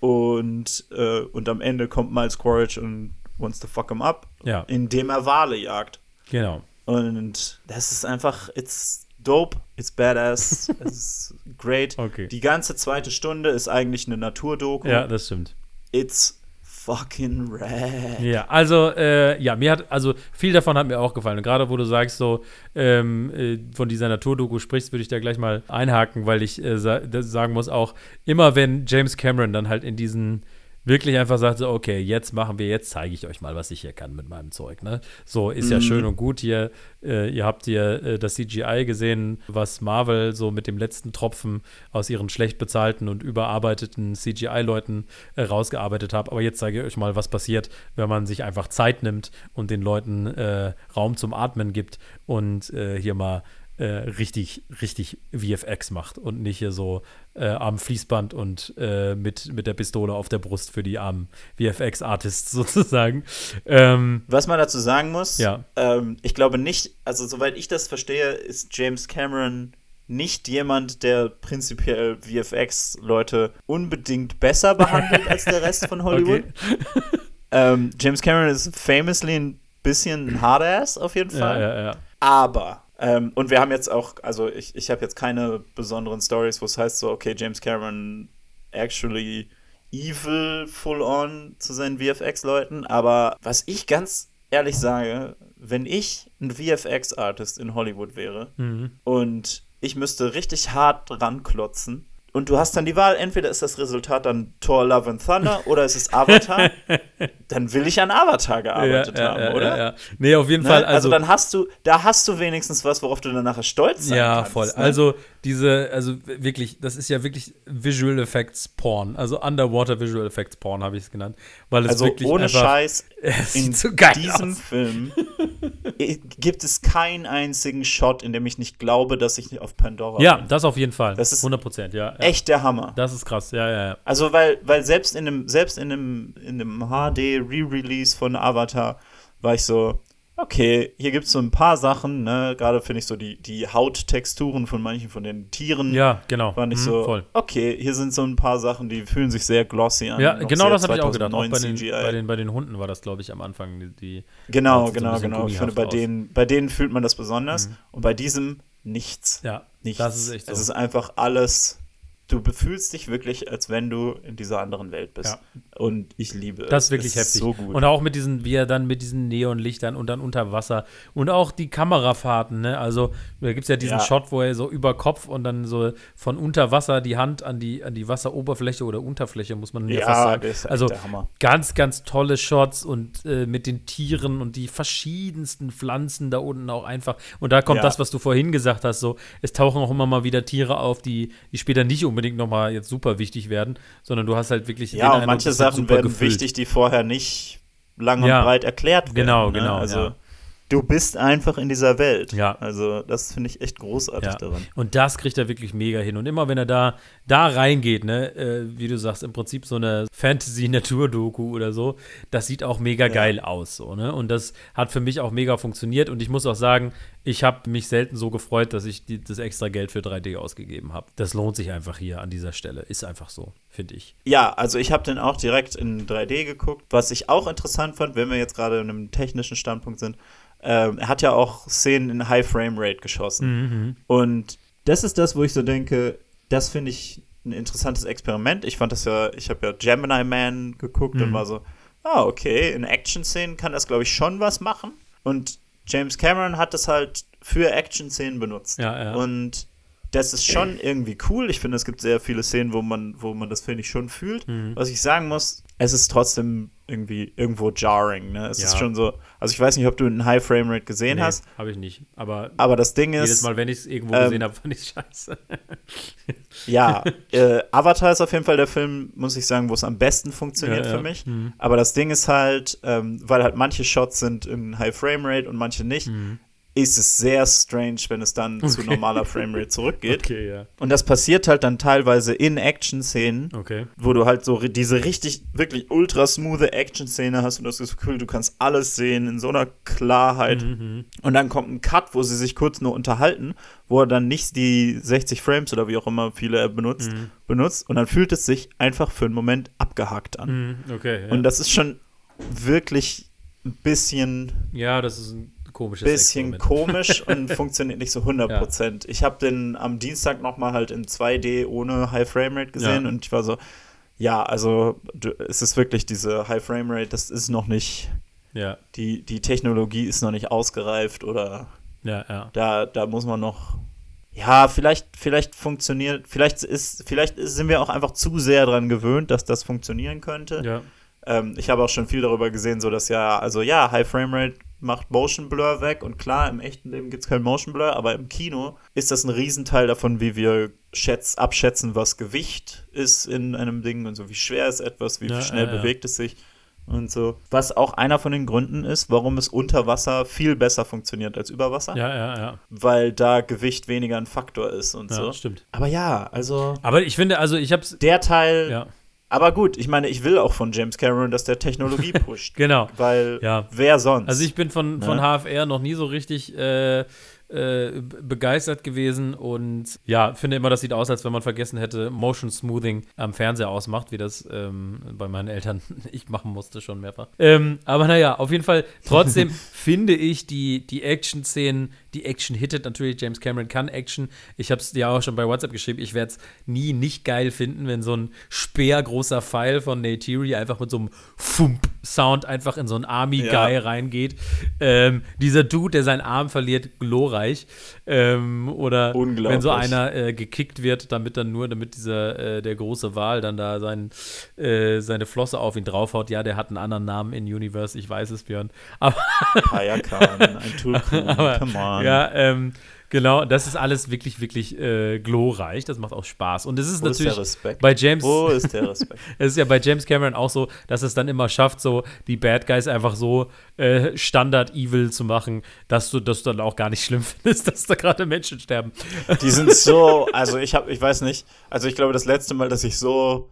Und, äh, und am Ende kommt Miles Quaritch und wants to fuck him up, ja. indem er Wale jagt. Genau. Und das ist einfach, it's dope, it's badass, it's great. Okay. Die ganze zweite Stunde ist eigentlich eine Naturdoku. Ja, das stimmt. It's fucking rad. Ja, also, äh, ja, mir hat, also viel davon hat mir auch gefallen. Und gerade wo du sagst, so, ähm, äh, von dieser Naturdoku sprichst, würde ich da gleich mal einhaken, weil ich äh, sa sagen muss, auch immer wenn James Cameron dann halt in diesen wirklich einfach sagt so, okay, jetzt machen wir, jetzt zeige ich euch mal, was ich hier kann mit meinem Zeug. Ne? So, ist mhm. ja schön und gut hier. Äh, ihr habt hier äh, das CGI gesehen, was Marvel so mit dem letzten Tropfen aus ihren schlecht bezahlten und überarbeiteten CGI-Leuten äh, rausgearbeitet hat. Aber jetzt zeige ich euch mal, was passiert, wenn man sich einfach Zeit nimmt und den Leuten äh, Raum zum Atmen gibt und äh, hier mal äh, richtig, richtig VFX macht und nicht hier so äh, am Fließband und äh, mit, mit der Pistole auf der Brust für die armen VFX-Artists sozusagen. Ähm, Was man dazu sagen muss, ja. ähm, ich glaube nicht, also soweit ich das verstehe, ist James Cameron nicht jemand, der prinzipiell VFX-Leute unbedingt besser behandelt als der Rest von Hollywood. Okay. ähm, James Cameron ist famously ein bisschen ein Hardass auf jeden Fall. Ja, ja, ja. Aber ähm, und wir haben jetzt auch, also ich, ich habe jetzt keine besonderen Stories, wo es heißt so, okay, James Cameron actually evil full on zu seinen VFX-Leuten. Aber was ich ganz ehrlich sage, wenn ich ein VFX-Artist in Hollywood wäre mhm. und ich müsste richtig hart ranklotzen, und du hast dann die Wahl, entweder ist das Resultat dann Thor Love and Thunder oder ist es Avatar. dann will ich an Avatar gearbeitet ja, haben, ja, oder? Ja, nee, auf jeden ne? Fall. Also, also, dann hast du, da hast du wenigstens was, worauf du dann nachher stolz sein ja, kannst. Ja, voll. Ne? Also diese, also wirklich, das ist ja wirklich Visual Effects Porn. Also Underwater Visual Effects Porn habe ich es genannt. Weil es also wirklich ohne einfach, Scheiß, in so diesem aus. Film gibt es keinen einzigen Shot, in dem ich nicht glaube, dass ich auf Pandora Ja, bin. das auf jeden Fall. Das ist 100 Prozent, ja, ja. Echt der Hammer. Das ist krass, ja, ja, ja. Also, weil, weil selbst in einem, selbst in einem, in einem HD Re-Release von Avatar war ich so, okay, hier gibt es so ein paar Sachen, ne? Gerade finde ich so die, die Hauttexturen von manchen von den Tieren. Ja, genau. Fand ich mhm, so, voll. okay, hier sind so ein paar Sachen, die fühlen sich sehr glossy an. Ja, genau das habe ich auch gedacht. Auch bei den, bei, den, bei den Hunden war das, glaube ich, am Anfang. Die, genau, genau, so genau. Ich finde, bei denen, bei denen fühlt man das besonders. Mhm. Und bei diesem nichts. Ja, nichts. das ist echt so. Es ist einfach alles du befühlst dich wirklich, als wenn du in dieser anderen Welt bist. Ja. Und ich liebe es. Das ist wirklich es heftig. Ist so gut. Und auch mit diesen, wie er dann mit diesen Neonlichtern und dann unter Wasser und auch die Kamerafahrten, ne? Also da gibt es ja diesen ja. Shot, wo er so über Kopf und dann so von unter Wasser die Hand an die, an die Wasseroberfläche oder Unterfläche, muss man ja fast sagen. Das ist also ganz, ganz tolle Shots und äh, mit den Tieren und die verschiedensten Pflanzen da unten auch einfach. Und da kommt ja. das, was du vorhin gesagt hast, so, es tauchen auch immer mal wieder Tiere auf, die, die später nicht unbedingt unbedingt nochmal jetzt super wichtig werden, sondern du hast halt wirklich. Ja, und manche halt Sachen werden gefüllt. wichtig, die vorher nicht lang und ja, breit erklärt werden. Genau, ne? genau. Also, ja. Du bist einfach in dieser Welt. Ja. Also, das finde ich echt großartig Ja. daran. Und das kriegt er wirklich mega hin. Und immer wenn er da, da reingeht, ne, äh, wie du sagst, im Prinzip so eine Fantasy-Natur-Doku oder so, das sieht auch mega geil aus. So, ne? Und das hat für mich auch mega funktioniert. Und ich muss auch sagen, ich habe mich selten so gefreut, dass ich die, das extra Geld für 3D ausgegeben habe. Das lohnt sich einfach hier an dieser Stelle. Ist einfach so, finde ich. Ja, also ich habe den auch direkt in 3D geguckt. Was ich auch interessant fand, wenn wir jetzt gerade in einem technischen Standpunkt sind, ähm, er hat ja auch Szenen in High Frame Rate geschossen. Und das ist das, wo ich so denke, das finde ich ein interessantes Experiment. Ich fand das ja, ich habe ja Gemini Man geguckt und war so, ah, okay, in Action-Szenen kann das, glaube ich, schon was machen. Und James Cameron hat das halt für Action-Szenen benutzt. Ja, ja. Und das ist schon irgendwie cool. Ich finde, es gibt sehr viele Szenen, wo man, wo man das, finde ich, schon fühlt. Mhm. Was ich sagen muss, es ist trotzdem irgendwie irgendwo jarring. Ne? Es Ja. ist schon so, also ich weiß nicht, ob du einen High Frame Rate gesehen Nee, hast, habe ich nicht. Aber aber das Ding jedes ist, Mal, wenn ich es irgendwo ähm, gesehen habe, fand ich scheiße. ja, äh, Avatar ist auf jeden Fall der Film, muss ich sagen, wo es am besten funktioniert Ja, ja. für mich. Mhm. Aber das Ding ist halt, ähm, weil halt manche Shots sind in High Frame Rate und manche nicht, Mhm. Ist es sehr strange, wenn es dann zu normaler Frame Rate zurückgeht. Okay, ja. Und das passiert halt dann teilweise in Action-Szenen. Okay. wo du halt so diese richtig, wirklich ultra smooth Action-Szene hast und du hast das Gefühl, du kannst alles sehen in so einer Klarheit. Mhm. Und dann kommt ein Cut, wo sie sich kurz nur unterhalten, wo er dann nicht die 60 Frames oder wie auch immer viele er benutzt, benutzt. Und dann fühlt es sich einfach für einen Moment abgehakt an. Mhm, Okay. Ja. Und das ist schon wirklich ein bisschen ja, das ist ein komisches bisschen komisch und funktioniert nicht so 100%. Ich habe den am Dienstag nochmal halt in 2D ohne High Framerate gesehen Ja. und ich war so, ja, also es ist wirklich diese High Framerate, das ist noch nicht, Ja, die, die Technologie ist noch nicht ausgereift oder ja, ja. da, da muss man noch, ja, vielleicht, vielleicht funktioniert, vielleicht ist, vielleicht sind wir auch einfach zu sehr dran gewöhnt, dass das funktionieren könnte. Ja, Ähm, ich habe auch schon viel darüber gesehen, so dass ja, also ja, High Framerate macht Motion Blur weg und klar, im echten Leben gibt es kein Motion Blur, aber im Kino ist das ein Riesenteil davon, wie wir schätz, abschätzen, was Gewicht ist in einem Ding und so, wie schwer ist etwas, wie Ja, schnell ja, ja. bewegt es sich und so. Was auch einer von den Gründen ist, warum es unter Wasser viel besser funktioniert als über Wasser, ja, ja, ja. weil da Gewicht weniger ein Faktor ist und ja so. stimmt. Aber ja, also Aber ich finde, also ich hab's. der Teil, Ja, aber gut, ich meine, ich will auch von James Cameron, dass der Technologie pusht. genau. Weil Ja. wer sonst? Also ich bin von, von Ne? HFR noch nie so richtig äh, äh, be- begeistert gewesen und ja, finde immer, das sieht aus, als wenn man vergessen hätte, Motion Smoothing am Fernseher ausmacht, wie das ähm, bei meinen Eltern ich machen musste schon mehrfach. Ähm, aber naja, auf jeden Fall, trotzdem finde ich die, die Action-Szenen, die Action hittet natürlich, James Cameron kann Action. Ich habe es dir auch schon bei WhatsApp geschrieben, ich werde es nie nicht geil finden, wenn so ein speergroßer Pfeil von Neytiri einfach mit so einem Fump-Sound einfach in so einen Army-Guy Ja. reingeht. Ähm, dieser Dude, der seinen Arm verliert, glorreich. Ähm, oder wenn so einer äh, gekickt wird, damit dann nur, damit dieser, äh, der große Wal dann da sein, äh, seine Flosse auf ihn draufhaut. Ja, der hat einen anderen Namen in Universe, ich weiß es, Björn. Aber Hayakan, ein Tulkun, come on. Ja, ähm, genau, das ist alles wirklich, wirklich äh, glorreich. Das macht auch Spaß. Und es ist Wo ist der natürlich Respekt? bei James, Wo ist der Respekt? es ist ja bei James Cameron auch so, dass es dann immer schafft, so die Bad Guys einfach so äh, Standard-Evil zu machen, dass du das dann auch gar nicht schlimm findest, dass da gerade Menschen sterben. Die sind so, also ich habe, ich weiß nicht, also ich glaube, das letzte Mal, dass ich so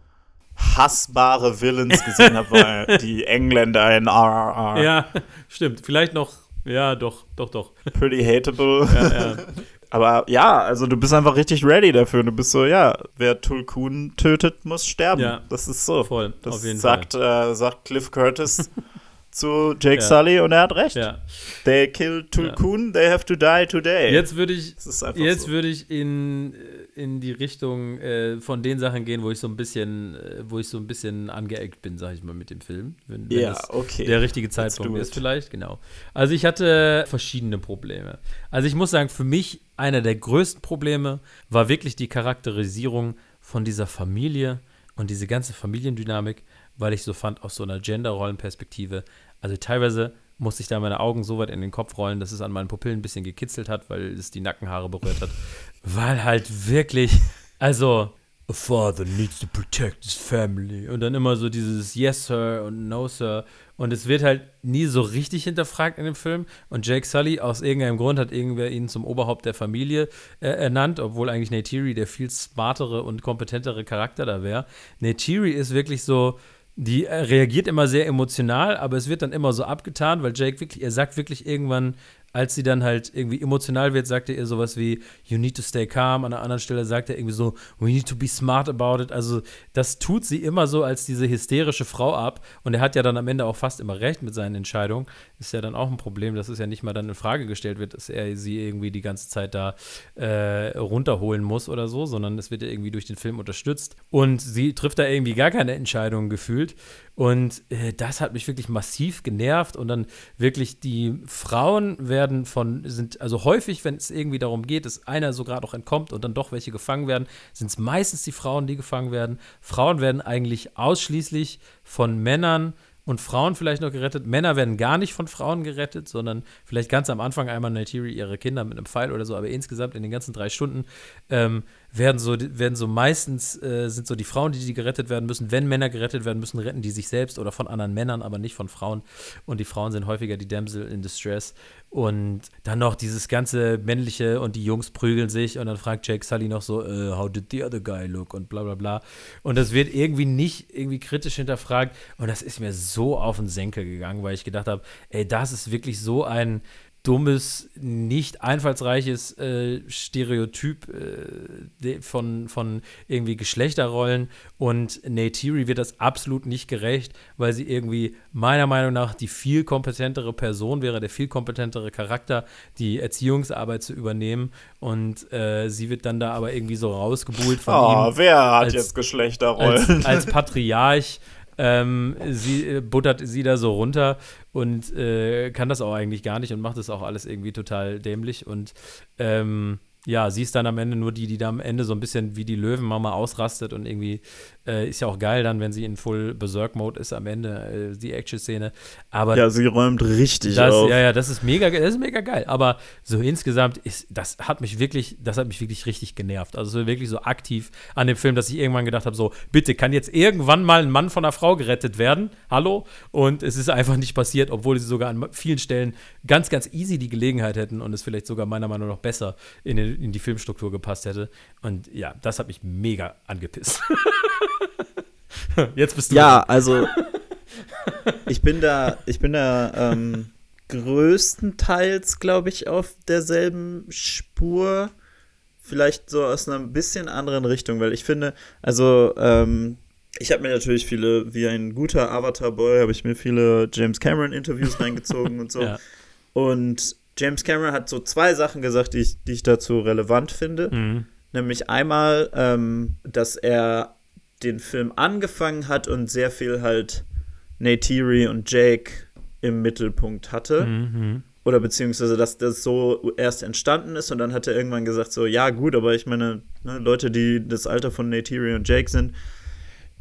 hassbare Villains gesehen habe, war die Engländer in RRR. Ja, stimmt. Vielleicht noch, ja, doch, doch, doch. Pretty hateable. Ja, ja. Aber ja, also du bist einfach richtig ready dafür. Du bist so, ja, wer Tulkun tötet, muss sterben. Ja. Das ist so. Voll, das auf jeden sagt, Äh, sagt Cliff Curtis zu Jake Ja. Sully und er hat recht. ja. They kill Tulkun, they have to die today. Jetzt würde ich, jetzt so. würde ich in, in die Richtung äh, von den Sachen gehen, wo ich so ein bisschen, äh, wo ich so ein bisschen angeeckt bin, sag ich mal, mit dem Film. Wenn, wenn Ja, okay. der richtige Zeitpunkt ist, vielleicht, genau. Also ich hatte verschiedene Probleme. Also ich muss sagen, für mich einer der größten Probleme war wirklich die Charakterisierung von dieser Familie und diese ganze Familiendynamik, weil ich so fand, aus so einer Gender-Rollenperspektive, also teilweise musste ich da meine Augen so weit in den Kopf rollen, dass es an meinen Pupillen ein bisschen gekitzelt hat, weil es die Nackenhaare berührt hat. Weil halt wirklich, also a father needs to protect his family. Und dann immer so dieses Yes, Sir und No, Sir. Und es wird halt nie so richtig hinterfragt in dem Film. Und Jake Sully, aus irgendeinem Grund, hat irgendwer ihn zum Oberhaupt der Familie äh, ernannt, obwohl eigentlich Neytiri der viel smartere und kompetentere Charakter da wäre. Neytiri ist wirklich so, die äh, reagiert immer sehr emotional, aber es wird dann immer so abgetan, weil Jake wirklich, er sagt wirklich irgendwann, als sie dann halt irgendwie emotional wird, sagt er ihr sowas wie, you need to stay calm. An einer anderen Stelle sagt er irgendwie so, we need to be smart about it. Also, das tut sie immer so als diese hysterische Frau ab. Und er hat ja dann am Ende auch fast immer recht mit seinen Entscheidungen. Ist ja dann auch ein Problem, dass es ja nicht mal dann in Frage gestellt wird, dass er sie irgendwie die ganze Zeit da äh, runterholen muss oder so, sondern es wird ja irgendwie durch den Film unterstützt. Und sie trifft da irgendwie gar keine Entscheidungen gefühlt. Und äh, das hat mich wirklich massiv genervt. Und dann wirklich die Frauen werden von, sind also häufig, wenn es irgendwie darum geht, dass einer so gerade auch entkommt und dann doch welche gefangen werden, sind es meistens die Frauen, die gefangen werden. Frauen werden eigentlich ausschließlich von Männern und Frauen vielleicht noch gerettet. Männer werden gar nicht von Frauen gerettet, sondern vielleicht ganz am Anfang einmal Neytiri ihre Kinder mit einem Pfeil oder so, aber insgesamt in den ganzen drei Stunden ähm, werden so, werden so meistens äh, sind so die Frauen, die, die gerettet werden müssen. Wenn Männer gerettet werden müssen, retten die sich selbst oder von anderen Männern, aber nicht von Frauen. Und die Frauen sind häufiger die Damsel in Distress. Und dann noch dieses ganze männliche und die Jungs prügeln sich und dann fragt Jake Sully noch so, uh, how did the other guy look und bla bla bla. Und das wird irgendwie nicht irgendwie kritisch hinterfragt und das ist mir so auf den Senkel gegangen, weil ich gedacht habe, ey, das ist wirklich so ein dummes, nicht einfallsreiches äh, Stereotyp äh, von, von irgendwie Geschlechterrollen. Und Neytiri wird das absolut nicht gerecht, weil sie irgendwie meiner Meinung nach die viel kompetentere Person wäre, der viel kompetentere Charakter, die Erziehungsarbeit zu übernehmen. Und äh, sie wird dann da aber irgendwie so rausgebuhlt von oh, ihm. wer hat als, jetzt Geschlechterrollen? Als, als Patriarch. Ähm, sie äh, buttert sie da so runter und äh, kann das auch eigentlich gar nicht und macht das auch alles irgendwie total dämlich und ähm, ja, sie ist dann am Ende nur die, die da am Ende so ein bisschen wie die Löwenmama ausrastet und irgendwie äh, ist ja auch geil dann, wenn sie in Full Berserk-Mode ist am Ende, äh, die Action-Szene. Aber ja, sie räumt richtig das, auf. Ja, ja, das ist mega, das ist mega geil. Aber so insgesamt ist, das hat mich wirklich, das hat mich wirklich richtig genervt. Also so wirklich so aktiv an dem Film, dass ich irgendwann gedacht habe, so, bitte, kann jetzt irgendwann mal ein Mann von einer Frau gerettet werden? Hallo? Und es ist einfach nicht passiert, obwohl sie sogar an vielen Stellen ganz, ganz easy die Gelegenheit hätten und es vielleicht sogar meiner Meinung nach besser in, den, in die Filmstruktur gepasst hätte. Und ja, das hat mich mega angepisst. Jetzt bist du. Ja, also ich bin da, ich bin da ähm, größtenteils, glaube ich, auf derselben Spur. Vielleicht so aus einer bisschen anderen Richtung, weil ich finde, also ähm, ich habe mir natürlich viele, wie ein guter Avatar-Boy, habe ich mir viele James Cameron-Interviews reingezogen und so. Ja. Und James Cameron hat so zwei Sachen gesagt, die ich, die ich dazu relevant finde. Mhm. Nämlich einmal, ähm, dass er den Film angefangen hat und sehr viel halt Neytiri und Jake im Mittelpunkt hatte. Mhm. Oder beziehungsweise, dass das so erst entstanden ist und dann hat er irgendwann gesagt, so, ja gut, aber ich meine, ne, Leute, die das Alter von Neytiri und Jake sind,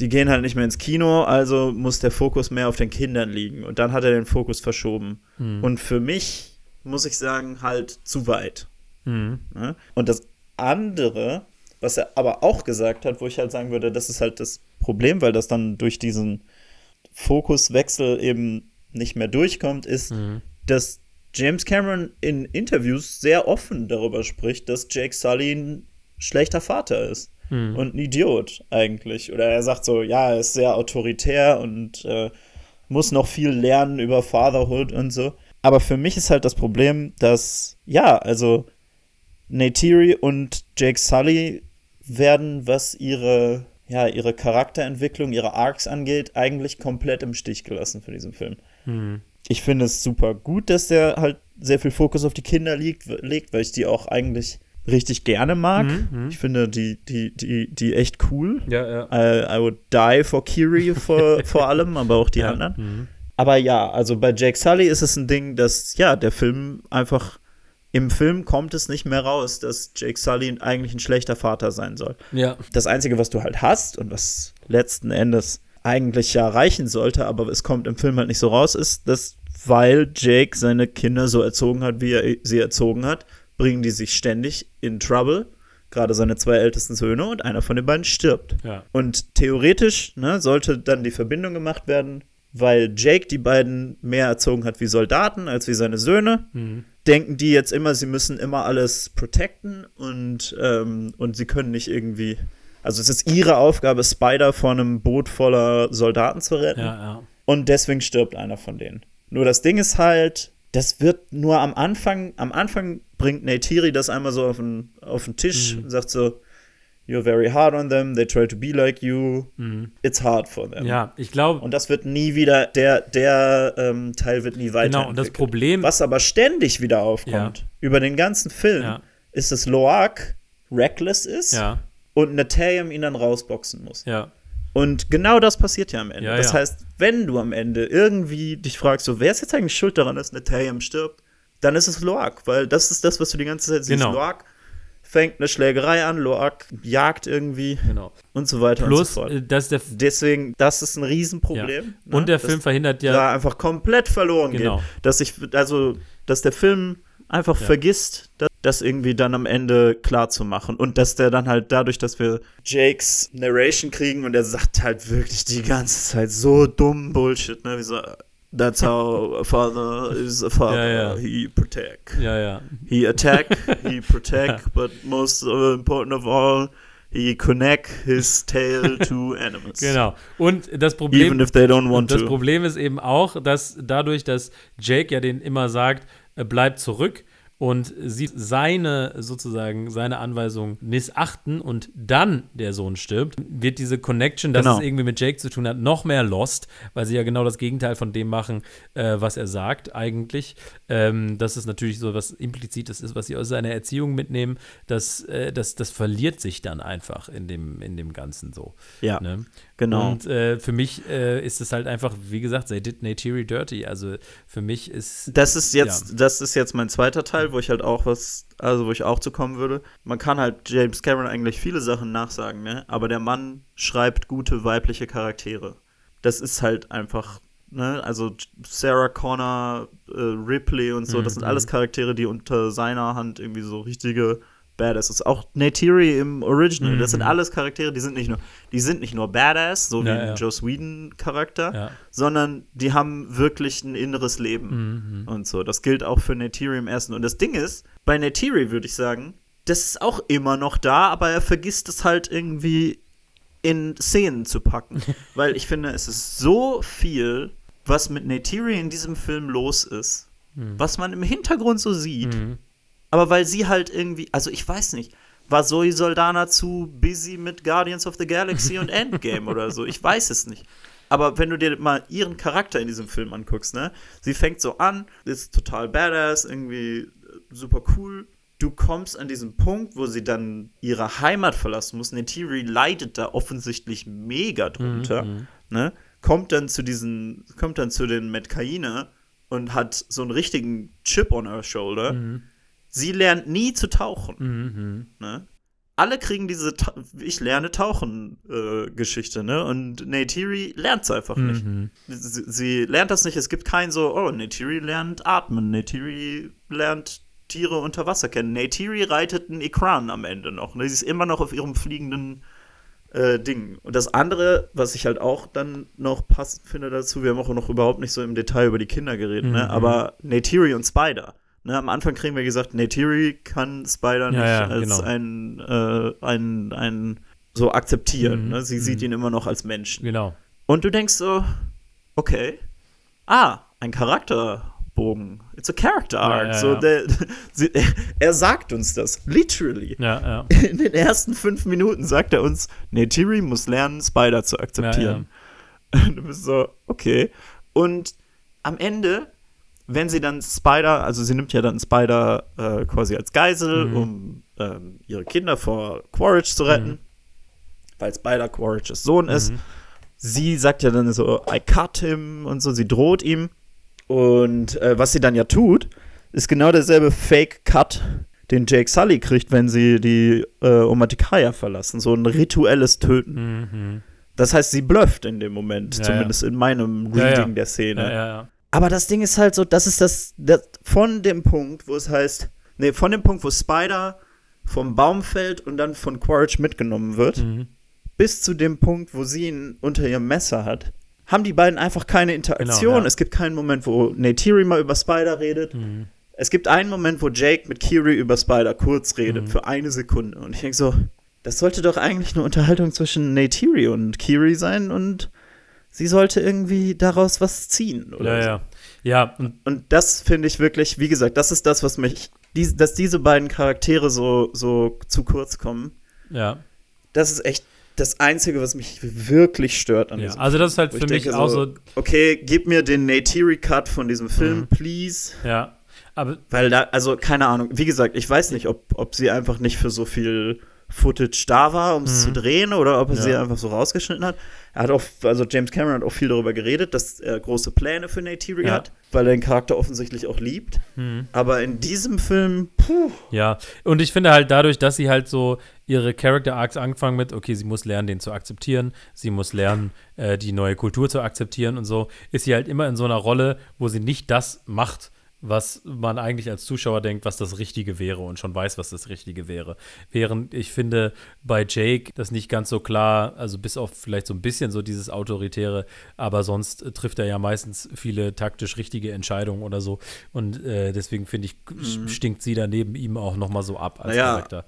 die gehen halt nicht mehr ins Kino, also muss der Fokus mehr auf den Kindern liegen. Und dann hat er den Fokus verschoben. Mhm. Und für mich, muss ich sagen, halt zu weit. Mhm. Ne? Und das andere, was er aber auch gesagt hat, wo ich halt sagen würde, das ist halt das Problem, weil das dann durch diesen Fokuswechsel eben nicht mehr durchkommt, ist, mhm. dass James Cameron in Interviews sehr offen darüber spricht, dass Jake Sully ein schlechter Vater ist mhm. und ein Idiot eigentlich. Oder er sagt so, ja, er ist sehr autoritär und äh, muss noch viel lernen über Fatherhood und so. Aber für mich ist halt das Problem, dass, ja, also Neytiri und Jake Sully werden, was ihre, ja, ihre Charakterentwicklung, ihre Arcs angeht, eigentlich komplett im Stich gelassen für diesen Film. Mhm. Ich finde es super gut, dass der halt sehr viel Fokus auf die Kinder liegt, legt, weil ich die auch eigentlich richtig gerne mag. Mhm, mhm. ich finde die, die, die, die echt cool. Ja, ja. I, I would die for Kiri vor, vor allem, aber auch die ja. anderen. Mhm. Aber ja, also bei Jake Sully ist es ein Ding, dass ja, der Film einfach im Film kommt es nicht mehr raus, dass Jake Sully eigentlich ein schlechter Vater sein soll. Ja. Das Einzige, was du halt hast und was letzten Endes eigentlich ja reichen sollte, aber es kommt im Film halt nicht so raus, ist, dass weil Jake seine Kinder so erzogen hat, wie er sie erzogen hat, bringen die sich ständig in Trouble. gerade seine zwei ältesten Söhne und einer von den beiden stirbt. Ja. Und theoretisch ne, sollte dann die Verbindung gemacht werden, weil Jake die beiden mehr erzogen hat wie Soldaten als wie seine Söhne. Mhm. Denken die jetzt immer, sie müssen immer alles protecten und, ähm, und sie können nicht irgendwie. Also es ist ihre Aufgabe, Spider vor einem Boot voller Soldaten zu retten. Ja, ja. Und deswegen stirbt einer von denen. Nur das Ding ist halt, das wird nur am Anfang, am Anfang bringt Neytiri das einmal so auf den, auf den Tisch Mhm. und sagt so, You're very hard on them, they try to be like you, it's hard for them. Mhm. Ja, ich glaube, Und das wird nie wieder, der, der ähm, Teil wird nie weiter. genau, und das Problem, Was aber ständig wieder aufkommt, Ja. über den ganzen Film, Ja. ist, dass Loak reckless ist ja, und Natalium ihn dann rausboxen muss. ja, Und genau das passiert ja am Ende. Das heißt, wenn du am Ende irgendwie dich fragst, so, wer ist jetzt eigentlich schuld daran, dass Natalium stirbt, dann ist es Loak, weil das ist das, was du die ganze Zeit siehst. Genau. Loak fängt eine Schlägerei an, Loak jagt irgendwie genau. und so weiter und Plus, so fort. äh, dass der, Deswegen, das ist ein Riesenproblem. ja. und ne? der Film verhindert ja, da einfach komplett verloren Genau. geht. Dass ich, also, dass der Film einfach Ja. vergisst, das, das irgendwie dann am Ende klar zu machen. Und dass der dann halt dadurch, dass wir Jakes Narration kriegen und er sagt halt wirklich die ganze Zeit so dumm Bullshit, ne? Wie so, that's how a father is a father. Ja, ja. He protect. ja, ja, He attack, he protect, but most uh, important of all, he connect his tail to animals. genau. Und das Problem, Even if they don't want das to. Problem ist eben auch, dass dadurch, dass Jake ja den immer sagt, äh, bleib zurück und sie seine sozusagen seine Anweisung missachten und dann der Sohn stirbt, wird diese Connection, dass Genau. es irgendwie mit Jake zu tun hat, noch mehr lost, weil sie ja genau das Gegenteil von dem machen, äh, was er sagt eigentlich. Ähm, das ist natürlich so was implizites ist, was sie aus seiner Erziehung mitnehmen, das, äh, das, das verliert sich dann einfach in dem, in dem Ganzen so. Ja, Ne? genau. Und äh, für mich äh, ist es halt einfach, wie gesagt, they did Neytiri dirty. Also für mich ist. Das ist jetzt, das ist jetzt mein zweiter Teil, wo ich halt auch was, also wo ich auch zu kommen würde. Man kann halt James Cameron eigentlich viele Sachen nachsagen, ne? Aber der Mann schreibt gute weibliche Charaktere. Das ist halt einfach, ne? Also Sarah Connor, äh, Ripley und so, das sind Mhm. alles Charaktere, die unter seiner Hand irgendwie so richtige Badass ist. Auch Neytiri im Original, das sind Mhm. alles Charaktere, die sind nicht nur, die sind nicht nur Badass, so wie Ja, ein ja. Joss Whedon Charakter, Ja. sondern die haben wirklich ein inneres Leben Mhm. und so. Das gilt auch für Neytiri im ersten. Und das Ding ist, bei Neytiri würde ich sagen, das ist auch immer noch da, aber er vergisst es halt irgendwie in Szenen zu packen. Weil ich finde, es ist so viel, was mit Neytiri in diesem Film los ist, was man im Hintergrund so sieht. Mhm. Aber weil sie halt irgendwie, also ich weiß nicht, war Zoe Saldana zu busy mit Guardians of the Galaxy und Endgame oder so? Ich weiß es nicht. Aber wenn du dir mal ihren Charakter in diesem Film anguckst, ne? Sie fängt so an, ist total badass, irgendwie äh, super cool. Du kommst an diesen Punkt, wo sie dann ihre Heimat verlassen muss. Neytiri leidet da offensichtlich mega drunter, ne? Kommt dann zu diesen, kommt dann zu den Metkaine und hat so einen richtigen Chip on her shoulder. Sie lernt nie zu tauchen. Mhm. Ne? Alle kriegen diese Ta Ich lerne Tauchen-Geschichte, ne? Und Neytiri lernt es einfach nicht. Mhm. Sie, sie lernt das nicht. Es gibt kein so, oh, Neytiri lernt atmen. Neytiri lernt Tiere unter Wasser kennen. Neytiri reitet einen Ikran am Ende noch. Ne? Sie ist immer noch auf ihrem fliegenden äh, Ding. Und das andere, was ich halt auch dann noch passend finde dazu, wir haben auch noch überhaupt nicht so im Detail über die Kinder geredet, ne? Mhm. aber Neytiri und Spider. Ne, am Anfang kriegen wir gesagt, Neytiri kann Spider nicht Ja, ja, als genau. ein, äh, ein, ein so akzeptieren. Mhm, Ne? Sie sieht ihn immer noch als Menschen. Genau. Und du denkst so, okay, ah, ein Charakterbogen. It's a character arc. ja, so. Der, sie, er sagt uns das, literally. In den ersten fünf Minuten sagt er uns, Neytiri muss lernen, Spider zu akzeptieren. Und du bist so, okay. Und am Ende, wenn sie dann Spider, also sie nimmt ja dann Spider äh, quasi als Geisel, Mhm. um ähm, ihre Kinder vor Quaritch zu retten, weil Spider Quaritches Sohn ist. Mhm. Sie sagt ja dann so, I cut him und so, sie droht ihm. Und äh, was sie dann ja tut, ist genau derselbe Fake-Cut, den Jake Sully kriegt, wenn sie die äh, Omatikaya verlassen. So ein rituelles Töten. Mhm. Das heißt, sie blufft in dem Moment, Ja, zumindest in meinem Ja, Reading ja. der Szene. Ja, ja, ja. Aber das Ding ist halt so, das ist das, das von dem Punkt, wo es heißt, nee, von dem Punkt, wo Spider vom Baum fällt und dann von Quaritch mitgenommen wird, Mhm. bis zu dem Punkt, wo sie ihn unter ihrem Messer hat, haben die beiden einfach keine Interaktion. Genau, ja. Es gibt keinen Moment, wo Neytiri mal über Spider redet. Mhm. Es gibt einen Moment, wo Jake mit Kiri über Spider kurz redet, Mhm. für eine Sekunde. Und ich denke so, das sollte doch eigentlich eine Unterhaltung zwischen Neytiri und Kiri sein und sie sollte irgendwie daraus was ziehen. Oder Ja, so. ja. Ja, und Und das finde ich wirklich, wie gesagt, das ist das, was mich, dies, dass diese beiden Charaktere so, so zu kurz kommen. ja. Das ist echt das Einzige, was mich wirklich stört an ja. diesem Also das ist halt Wo für ich mich denke auch so, Okay, gib mir den Neytiri-Cut von diesem Film, Mhm. please. ja. Aber Weil da, also keine Ahnung, wie gesagt, ich weiß nicht, ob, ob sie einfach nicht für so viel Footage da war, um es Mhm. zu drehen, oder ob er Ja. sie einfach so rausgeschnitten hat. Er hat auch, also James Cameron hat auch viel darüber geredet, dass er große Pläne für Neytiri Ja. hat, weil er den Charakter offensichtlich auch liebt. hm. Aber in diesem Film, puh, Ja, und ich finde halt dadurch, dass sie halt so ihre Character Arcs anfangen mit, okay, sie muss lernen, den zu akzeptieren, sie muss lernen, äh, die neue Kultur zu akzeptieren und so, ist sie halt immer in so einer Rolle, wo sie nicht das macht, was man eigentlich als Zuschauer denkt, was das Richtige wäre und schon weiß, was das Richtige wäre. Während ich finde, bei Jake das nicht ganz so klar, also bis auf vielleicht so ein bisschen so dieses Autoritäre, aber sonst äh, trifft er ja meistens viele taktisch richtige Entscheidungen oder so. Und äh, deswegen finde ich, Mhm. stinkt sie dann neben ihm auch noch mal so ab als Naja, Charakter.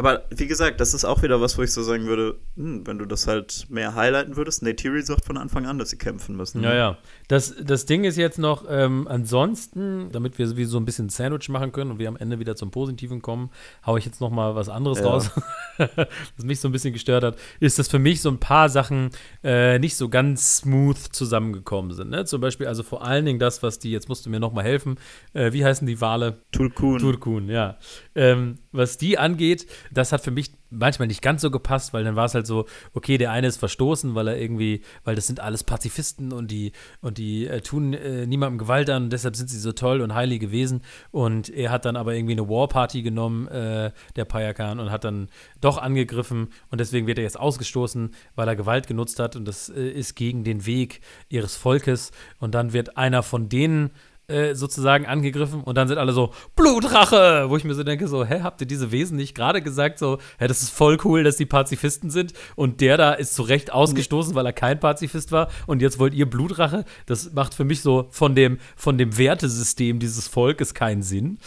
Aber wie gesagt, das ist auch wieder was, wo ich so sagen würde, hm, wenn du das halt mehr highlighten würdest, Neytiri sagt von Anfang an, dass sie kämpfen müssen. Ja, ja. Das, das Ding ist jetzt noch, ähm, ansonsten, damit wir so ein bisschen Sandwich machen können und wir am Ende wieder zum Positiven kommen, haue ich jetzt noch mal was anderes Ja. raus, was mich so ein bisschen gestört hat, ist, dass für mich so ein paar Sachen äh, nicht so ganz smooth zusammengekommen sind. Ne? Zum Beispiel, also vor allen Dingen das, was die, jetzt musst du mir noch mal helfen, äh, wie heißen die Wale? Tulkun. Turkun, ja. Ähm, was die angeht, das hat für mich manchmal nicht ganz so gepasst, weil dann war es halt so, okay, der eine ist verstoßen, weil er irgendwie, weil das sind alles Pazifisten und die und die äh, tun äh, niemandem Gewalt an und deshalb sind sie so toll und heilige Wesen. Und er hat dann aber irgendwie eine Warparty genommen, äh, der Payakan und hat dann doch angegriffen. Und deswegen wird er jetzt ausgestoßen, weil er Gewalt genutzt hat. Und das äh, ist gegen den Weg ihres Volkes. Und dann wird einer von denen äh, sozusagen angegriffen und dann sind alle so Blutrache, wo ich mir so denke so, hä, habt ihr diese Wesen nicht gerade gesagt so, hä, das ist voll cool, dass die Pazifisten sind und der da ist zu Recht ausgestoßen, weil er kein Pazifist war und jetzt wollt ihr Blutrache? Das macht für mich so von dem von dem Wertesystem dieses Volkes keinen Sinn.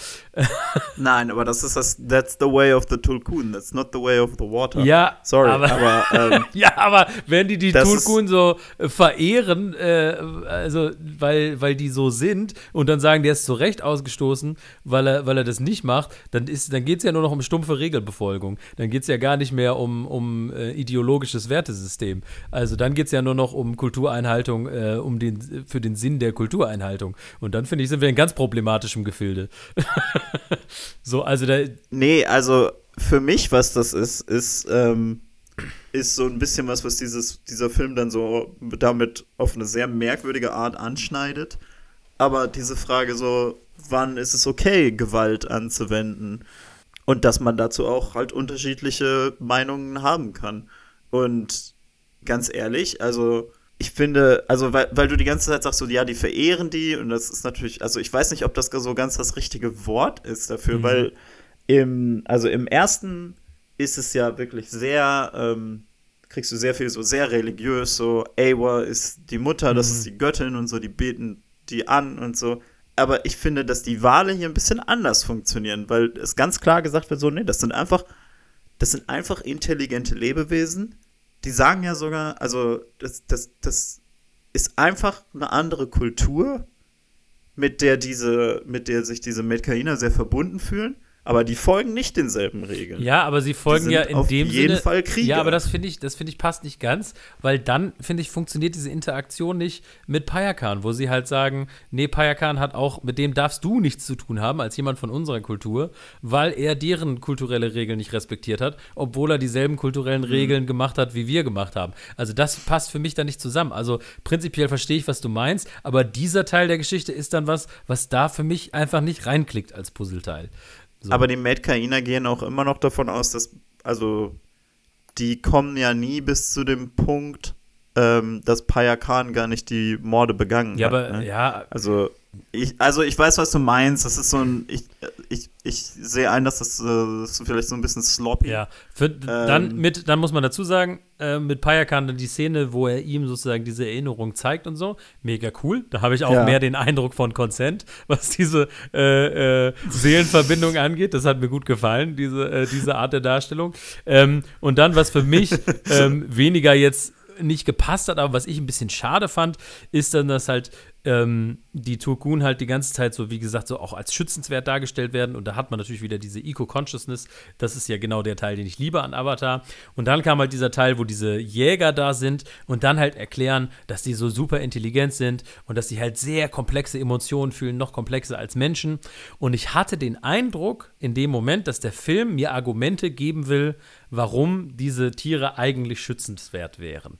Nein, aber das ist das, that's the way of the Tulkun, that's not the way of the water. Ja, Sorry, aber- aber, ähm, Ja, aber wenn die die Tulkun so äh, verehren, äh, also weil, weil die so sind und dann sagen, der ist zu Recht ausgestoßen, weil er, weil er das nicht macht, dann, ist, dann geht es ja nur noch um stumpfe Regelbefolgung. Dann geht es ja gar nicht mehr um, um äh, ideologisches Wertesystem. Also dann geht es ja nur noch um Kultureinhaltung, äh, um den, für den Sinn der Kultureinhaltung. Und dann finde ich, sind wir in ganz problematischem Gefilde. so, also da, nee, also für mich, was das ist, ist, ähm, ist so ein bisschen was, was dieses, dieser Film dann so damit auf eine sehr merkwürdige Art anschneidet. Aber diese Frage so, wann ist es okay, Gewalt anzuwenden? Und dass man dazu auch halt unterschiedliche Meinungen haben kann. Und ganz ehrlich, also ich finde, also weil, weil du die ganze Zeit sagst, so ja, die verehren die und das ist natürlich, also ich weiß nicht, ob das so ganz das richtige Wort ist dafür, Mhm. weil im, also im ersten ist es ja wirklich sehr, ähm, kriegst du sehr viel so sehr religiös, so Awa ist die Mutter, das Mhm. ist die Göttin und so, die beten die an und so. Aber ich finde, dass die Wale hier ein bisschen anders funktionieren, weil es ganz klar gesagt wird, so, nee, das sind einfach, das sind einfach intelligente Lebewesen. Die sagen ja sogar, also das, das, das ist einfach eine andere Kultur, mit der diese, mit der sich diese Metkainer sehr verbunden fühlen, aber die folgen nicht denselben Regeln. Ja, aber sie folgen ja in auf dem jeden Sinne. Fall Krieger. Ja, aber das finde ich, das finde ich passt nicht ganz, weil dann finde ich funktioniert diese Interaktion nicht mit Payakan, wo sie halt sagen, nee, Payakan hat auch mit dem darfst du nichts zu tun haben als jemand von unserer Kultur, weil er deren kulturelle Regeln nicht respektiert hat, obwohl er dieselben kulturellen Regeln gemacht hat, wie wir gemacht haben. Also das passt für mich da nicht zusammen. Also prinzipiell verstehe ich, was du meinst, aber dieser Teil der Geschichte ist dann was, was da für mich einfach nicht reinklickt als Puzzleteil. So. Aber die Metkainer gehen auch immer noch davon aus, dass, also, die kommen ja nie bis zu dem Punkt, ähm, dass Payakan gar nicht die Morde begangen ja, hat. aber ne? ja, Also ich, also ich weiß, was du meinst. Das ist so ein. Ich, ich, ich sehe ein, dass das, äh, das vielleicht so ein bisschen sloppy. Ja, Für, dann, mit, dann muss man dazu sagen, äh, mit Payakan dann die Szene, wo er ihm sozusagen diese Erinnerung zeigt und so, mega cool. Da habe ich auch Ja. mehr den Eindruck von Consent, was diese äh, äh, Seelenverbindung angeht. Das hat mir gut gefallen, diese, äh, diese Art der Darstellung. Ähm, und dann, was für mich ähm, weniger jetzt nicht gepasst hat, aber was ich ein bisschen schade fand, ist dann, dass halt ähm, die Turkun halt die ganze Zeit so, wie gesagt, so auch als schützenswert dargestellt werden. Und da hat man natürlich wieder diese Eco-Consciousness. Das ist ja genau der Teil, den ich liebe an Avatar. Und dann kam halt dieser Teil, wo diese Jäger da sind und dann halt erklären, dass die so super intelligent sind und dass sie halt sehr komplexe Emotionen fühlen, noch komplexer als Menschen. Und ich hatte den Eindruck in dem Moment, dass der Film mir Argumente geben will, warum diese Tiere eigentlich schützenswert wären.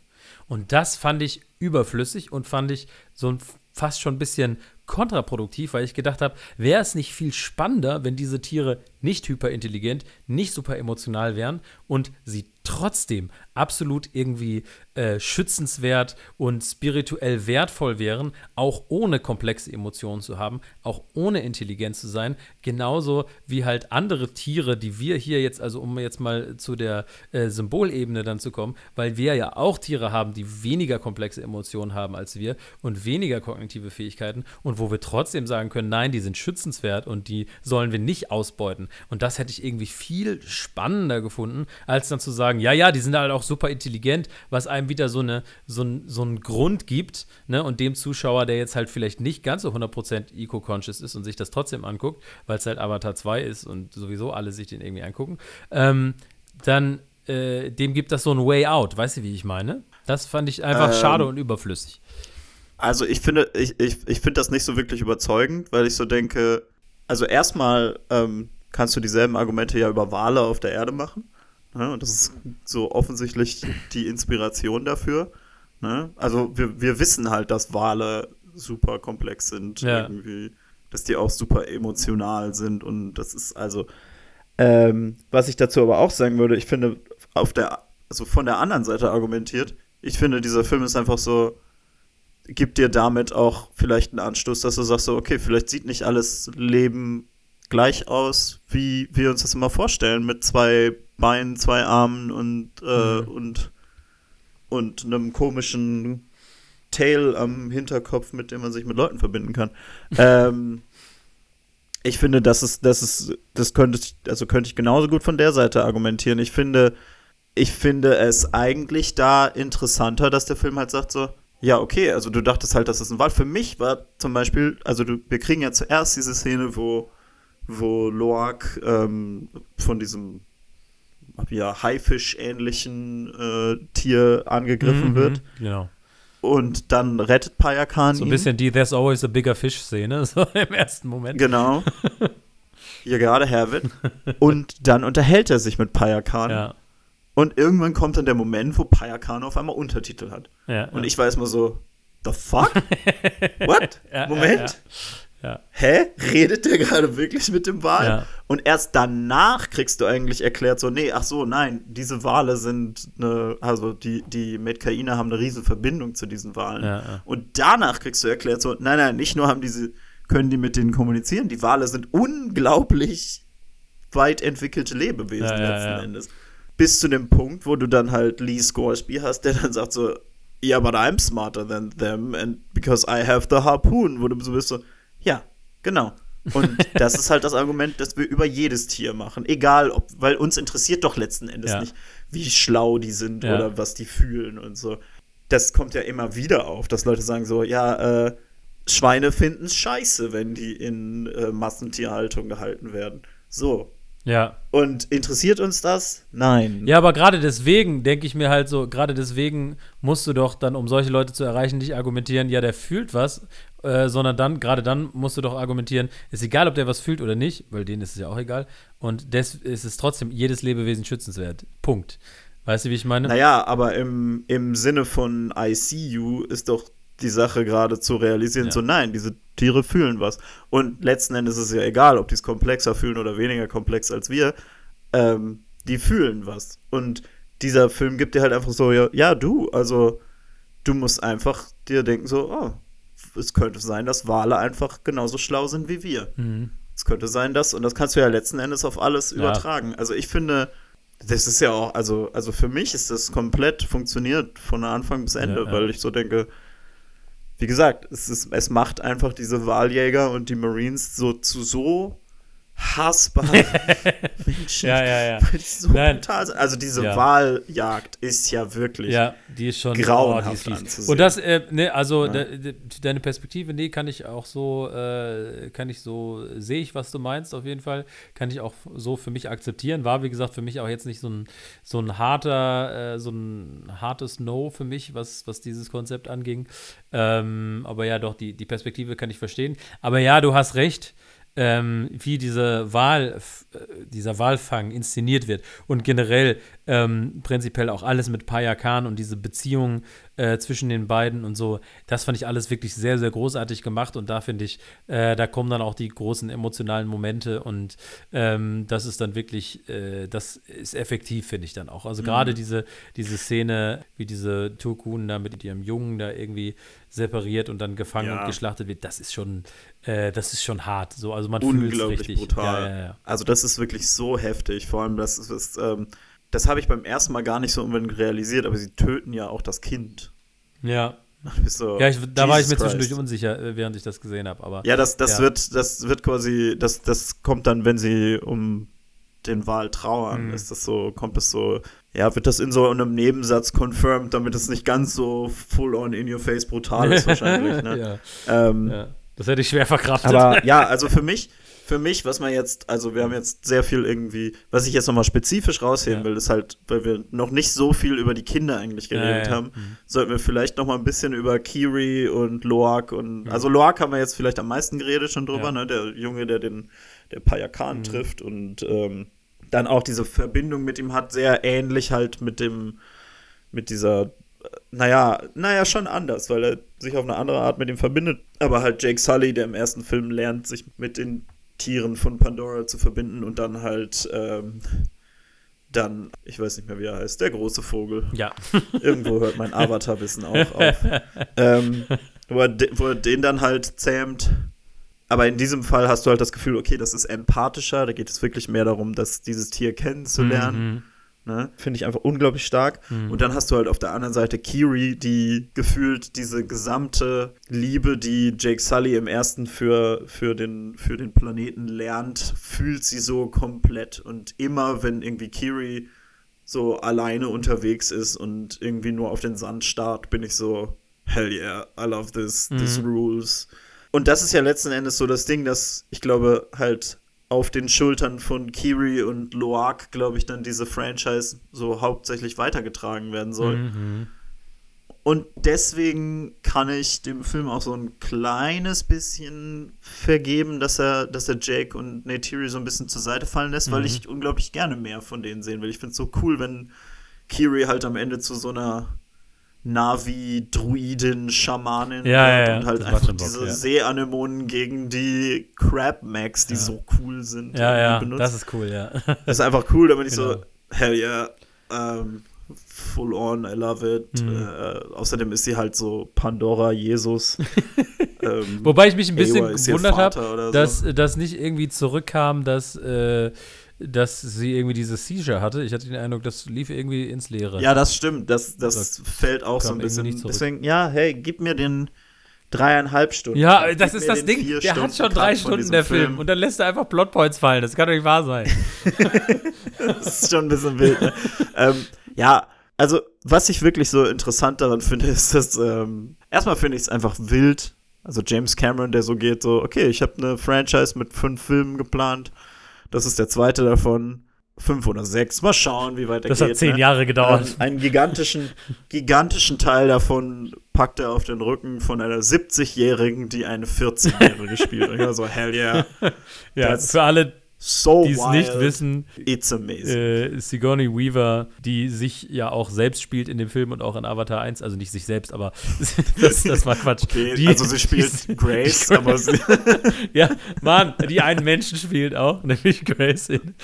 Und das fand ich überflüssig und fand ich so ein fast schon ein bisschen kontraproduktiv, weil ich gedacht habe, wäre es nicht viel spannender, wenn diese Tiere nicht hyperintelligent, nicht super emotional wären und sie trotzdem absolut irgendwie äh, schützenswert und spirituell wertvoll wären, auch ohne komplexe Emotionen zu haben, auch ohne intelligent zu sein, genauso wie halt andere Tiere, die wir hier jetzt, also um jetzt mal zu der äh, Symbolebene dann zu kommen, weil wir ja auch Tiere haben, die weniger komplexe Emotionen haben als wir und weniger kognitive Fähigkeiten und wo wir trotzdem sagen können, nein, die sind schützenswert und die sollen wir nicht ausbeuten. Und das hätte ich irgendwie viel spannender gefunden, als dann zu sagen, ja, ja, die sind halt auch super intelligent, was einem wieder so, eine, so, ein, so einen Grund gibt, ne? Und dem Zuschauer, der jetzt halt vielleicht nicht ganz so 100% eco-conscious ist und sich das trotzdem anguckt, weil es halt Avatar 2 ist und sowieso alle sich den irgendwie angucken, ähm, dann äh, dem gibt das so ein Way Out. Weißt du, wie ich meine? Das fand ich einfach Ähm, schade und überflüssig. Also ich finde, ich, ich, ich finde das nicht so wirklich überzeugend, weil ich so denke, also erstmal ähm, kannst du dieselben Argumente ja über Wale auf der Erde machen. Ne? Und das ist so offensichtlich die Inspiration dafür. Ne? Also wir, wir wissen halt, dass Wale super komplex sind, Ja. irgendwie, dass die auch super emotional sind und das ist also ähm, was ich dazu aber auch sagen würde, ich finde auf der also von der anderen Seite argumentiert, ich finde dieser Film ist einfach so gibt dir damit auch vielleicht einen Anstoß, dass du sagst so, okay, vielleicht sieht nicht alles Leben gleich aus, wie wir uns das immer vorstellen, mit zwei Beinen, zwei Armen und, äh, Mhm. und, und einem komischen Tail am Hinterkopf, mit dem man sich mit Leuten verbinden kann. ähm, ich finde, das ist, das ist, das könnte ich, also könnte ich genauso gut von der Seite argumentieren. Ich finde, ich finde es eigentlich da interessanter, dass der Film halt sagt so, ja, okay, also du dachtest halt, das ist ein Wal. Für mich war zum Beispiel, also du, wir kriegen ja zuerst diese Szene, wo, wo Loak ähm, von diesem ja, Haifisch-ähnlichen äh, Tier angegriffen Mhm, wird. Genau. Und dann rettet Payakan So ein ihn. bisschen die There's always a bigger fish-Szene, so im ersten Moment. Genau. Ja, gerade Herwin. Und dann unterhält er sich mit Payakan. Ja, Und irgendwann kommt dann der Moment, wo Payakan auf einmal Untertitel hat. ja. Und ich war erstmal so, the fuck? What? Ja, Moment? Ja, Hä? Redet der gerade wirklich mit dem Wal? Ja. Und erst danach kriegst du eigentlich erklärt, so, nee, ach so, nein, diese Wale sind eine, also die, die Metkainer haben eine riesen Verbindung zu diesen Walen. Ja. Und danach kriegst du erklärt, so, nein, nein, nicht nur haben diese, können die mit denen kommunizieren, die Wale sind unglaublich weit entwickelte Lebewesen letzten. Endes. Bis zu dem Punkt, wo du dann halt Lee Scoresby hast, der dann sagt so, yeah, but I'm smarter than them and because I have the harpoon, wo du so bist so, ja, genau. Und das ist halt das Argument, das wir über jedes Tier machen. Egal, ob, weil uns interessiert doch letzten Endes Ja. nicht, wie schlau die sind Ja. oder was die fühlen und so. Das kommt ja immer wieder auf, dass Leute sagen so, ja, äh, Schweine finden es scheiße, wenn die in äh, Massentierhaltung gehalten werden. So. Ja. Und interessiert uns das? Nein. Ja, aber gerade deswegen denke ich mir halt so, gerade deswegen musst du doch dann, um solche Leute zu erreichen, nicht argumentieren, ja, der fühlt was, äh, sondern dann, gerade dann musst du doch argumentieren, ist egal, ob der was fühlt oder nicht, weil denen ist es ja auch egal. Und des ist es trotzdem jedes Lebewesen schützenswert. Punkt. Weißt du, wie ich meine? Naja, aber im, im Sinne von ICU ist doch die Sache gerade zu realisieren, Ja. so nein, diese Tiere fühlen was. Und letzten Endes ist es ja egal, ob die es komplexer fühlen oder weniger komplex als wir. Ähm, die fühlen was. Und dieser Film gibt dir halt einfach so, ja, ja, du, also du musst einfach dir denken, so, oh, es könnte sein, dass Wale einfach genauso schlau sind wie wir. Mhm. es könnte sein, dass, und das kannst du ja letzten Endes auf alles Ja. übertragen. Also ich finde, das ist ja auch, also, also für mich ist das komplett funktioniert von Anfang bis Ende, Ja, weil ich so denke, wie gesagt, es, ist, es macht einfach diese Wahljäger und die Marines so zu so hassbaren Menschen. Ja, ja, ja. Weil die so Nein. brutal sind. Also diese Ja. Wahljagd ist ja wirklich. Ja, die ist schon grauenhaft oh, die ist. Und das, äh, ne, also Ja. de, de, deine Perspektive, nee, kann ich auch so, äh, kann ich so, sehe ich, was du meinst, auf jeden Fall. Kann ich auch so für mich akzeptieren. War, wie gesagt, für mich auch jetzt nicht so ein, so ein harter, äh, so ein hartes No für mich, was, was dieses Konzept anging. Ähm, aber ja, doch, die, die Perspektive kann ich verstehen. Aber ja, du hast recht. Ähm, wie diese Wahl, äh, dieser Wahlfang inszeniert wird und generell ähm, prinzipiell auch alles mit Paya Khan und diese Beziehung äh, zwischen den beiden und so, das fand ich alles wirklich sehr, sehr großartig gemacht und da finde ich, äh, da kommen dann auch die großen emotionalen Momente und ähm, das ist dann wirklich, äh, das ist effektiv, finde ich dann auch. Also gerade diese, diese Szene, wie diese Turkunen da mit ihrem Jungen da irgendwie separiert und dann gefangen Ja. und geschlachtet wird, das ist schon, äh, das ist schon hart. So, also man unglaublich richtig. brutal. Ja, ja, ja. Also das ist wirklich so heftig. Vor allem, das ist, das, ähm, das habe ich beim ersten Mal gar nicht so unbedingt realisiert, aber sie töten ja auch das Kind. Ja, so, ja ich, da war ich Jesus mir zwischendurch Christ. unsicher, äh, während ich das gesehen habe. Aber Ja, das, das wird, das wird quasi, das, das kommt dann, wenn sie um den Wahl trauern, Mhm. ist das so, kommt es so, ja, wird das in so einem Nebensatz confirmed, damit es nicht ganz so full on in your face brutal ist wahrscheinlich, ne? ja, ähm, ja. Das hätte ich schwer verkraftet. Aber ja, also für mich, für mich, was man jetzt, also wir haben jetzt sehr viel irgendwie, was ich jetzt nochmal spezifisch rausheben Ja. will, ist halt, weil wir noch nicht so viel über die Kinder eigentlich geredet ja, ja. haben, Mhm. sollten wir vielleicht nochmal ein bisschen über Kiri und Loak und, Mhm. also Loak haben wir jetzt vielleicht am meisten geredet schon drüber, ne, der Junge, der den, der Payakan Mhm. trifft und ähm, dann auch diese Verbindung mit ihm hat, sehr ähnlich halt mit dem, mit dieser naja, naja, schon anders, weil er sich auf eine andere Art mit ihm verbindet. Aber halt Jake Sully, der im ersten Film lernt, sich mit den Tieren von Pandora zu verbinden und dann halt ähm, dann, ich weiß nicht mehr, wie er heißt, der große Vogel. ja. Irgendwo hört mein Avatar-Wissen auch auf. ähm, wo, er wo er den dann halt zähmt. Aber in diesem Fall hast du halt das Gefühl, okay, das ist empathischer. Da geht es wirklich mehr darum, dass dieses Tier kennenzulernen. Mhm. Ne? Finde ich einfach unglaublich stark. Mhm. Und dann hast du halt auf der anderen Seite Kiri, die gefühlt diese gesamte Liebe, die Jake Sully im ersten für, für, den, für den Planeten lernt, fühlt sie so komplett. Und immer, wenn irgendwie Kiri so alleine unterwegs ist und irgendwie nur auf den Sand starrt, bin ich so, hell yeah, I love this, this Mhm. rules. Und das ist ja letzten Endes so das Ding, dass ich glaube, halt auf den Schultern von Kiri und Loak, glaube ich, dann diese Franchise so hauptsächlich weitergetragen werden soll. Mhm. Und deswegen kann ich dem Film auch so ein kleines bisschen vergeben, dass er, dass er Jake und Neytiri so ein bisschen zur Seite fallen lässt, weil Mhm. ich unglaublich gerne mehr von denen sehen will. Ich finde es so cool, wenn Kiri halt am Ende zu so einer Navi, Druidin, Schamanin Ja, ja, ja, und halt das einfach diese ja. Seeanemonen gegen die Crab-Max, die Ja. so cool sind. Ja, ja, benutzt. das ist cool, ja. Das ist einfach cool, da bin ich so, Genau. hell yeah, ähm, full on, I love it. Mhm. Äh, außerdem ist sie halt so Pandora, Jesus. ähm, Wobei ich mich ein bisschen gewundert habe, so. dass das nicht irgendwie zurückkam, dass, äh, dass sie irgendwie diese Seizure hatte. Ich hatte den Eindruck, das lief irgendwie ins Leere. Ja, das stimmt. Das, das Das fällt auch so ein bisschen. nicht. Deswegen, ja, hey, gib mir den dreieinhalb Stunden. Ja, Gib das ist das Ding. Der hat Stunden schon Cut drei Stunden, der Film. Und dann lässt er einfach Plotpoints fallen. Das kann doch nicht wahr sein. Das ist schon ein bisschen wild. Ne? ähm, ja, also was ich wirklich so interessant daran finde, ist, dass ähm, erstmal finde ich es einfach wild. Also James Cameron, der so geht, so, okay, ich habe eine Franchise mit fünf Filmen geplant. Das ist der zweite davon. Fünf oder sechs. Mal schauen, wie weit er Das geht. hat zehn ne? Jahre gedauert. Ähm, einen gigantischen, gigantischen Teil davon packt er auf den Rücken von einer 70-Jährigen, die eine 14-Jährige spielt. Und ich war so, hell yeah. ja, das- für alle so die es nicht wissen, It's amazing. äh, Sigourney Weaver, die sich ja auch selbst spielt in dem Film und auch in Avatar 1, also nicht sich selbst, aber das, das war Quatsch. Okay, die, also sie spielt die- Grace, die- aber sie, Ja, Mann, die einen Menschen spielt auch, nämlich Grace in,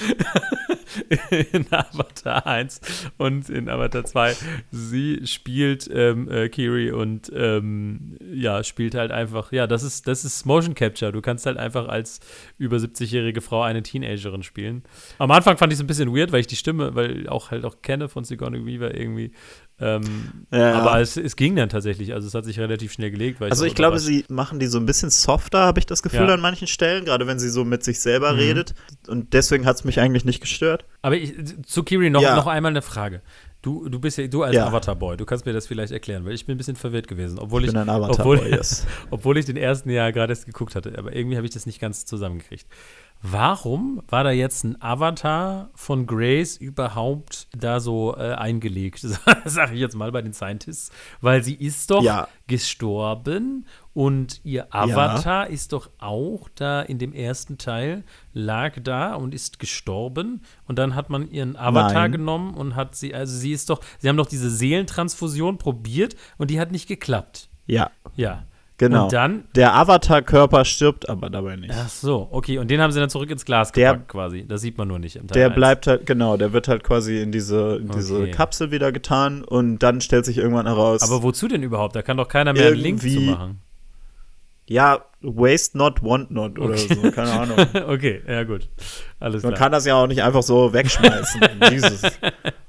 in Avatar 1 und in Avatar 2. Sie spielt ähm, äh, Kiri und ähm, ja, spielt halt einfach, ja, das ist, das ist Motion Capture. Du kannst halt einfach als über 70-jährige Frau eine Teenagerin spielen. Am Anfang fand ich es ein bisschen weird, weil ich die Stimme, weil auch halt auch kenne von Sigourney Weaver irgendwie. Ähm, Ja. Aber es, es ging dann tatsächlich, also es hat sich relativ schnell gelegt. Also war ich glaube, sie machen die so ein bisschen softer, habe ich das Gefühl, Ja. an manchen Stellen, gerade wenn sie so mit sich selber Mhm. redet. Und deswegen hat es mich eigentlich nicht gestört. Aber ich, zu Kiri noch, Ja. noch einmal eine Frage. Du, du bist ja, du als Ja. Avatar-Boy, du kannst mir das vielleicht erklären, weil ich bin ein bisschen verwirrt gewesen, obwohl Ich ich, obwohl, yes. obwohl ich den ersten Jahr gerade erst geguckt hatte, aber irgendwie habe ich das nicht ganz zusammengekriegt. Warum war da jetzt ein Avatar von Grace überhaupt da so äh, eingelegt, sage ich jetzt mal bei den Scientists? Weil sie ist doch Ja. gestorben und ihr Avatar ist doch auch da in dem ersten Teil, lag da und ist gestorben und dann hat man ihren Avatar Nein. genommen und hat sie, also sie ist doch, sie haben doch diese Seelentransfusion probiert und die hat nicht geklappt. Ja, Ja. Genau. Und dann Der Avatar-Körper stirbt aber dabei nicht. Ach so, okay. Und den haben sie dann zurück ins Glas Der- gepackt quasi. Das sieht man nur nicht im Teil Der 1. bleibt halt, genau, der wird halt quasi in diese, in diese Okay. Kapsel wieder getan und dann stellt sich irgendwann heraus, Aber wozu denn überhaupt? Da kann doch keiner mehr einen Link zu machen. Ja, waste not, want not oder Okay. so, keine Ahnung. okay, ja gut. Alles Man klar. kann das ja auch nicht einfach so wegschmeißen. Jesus.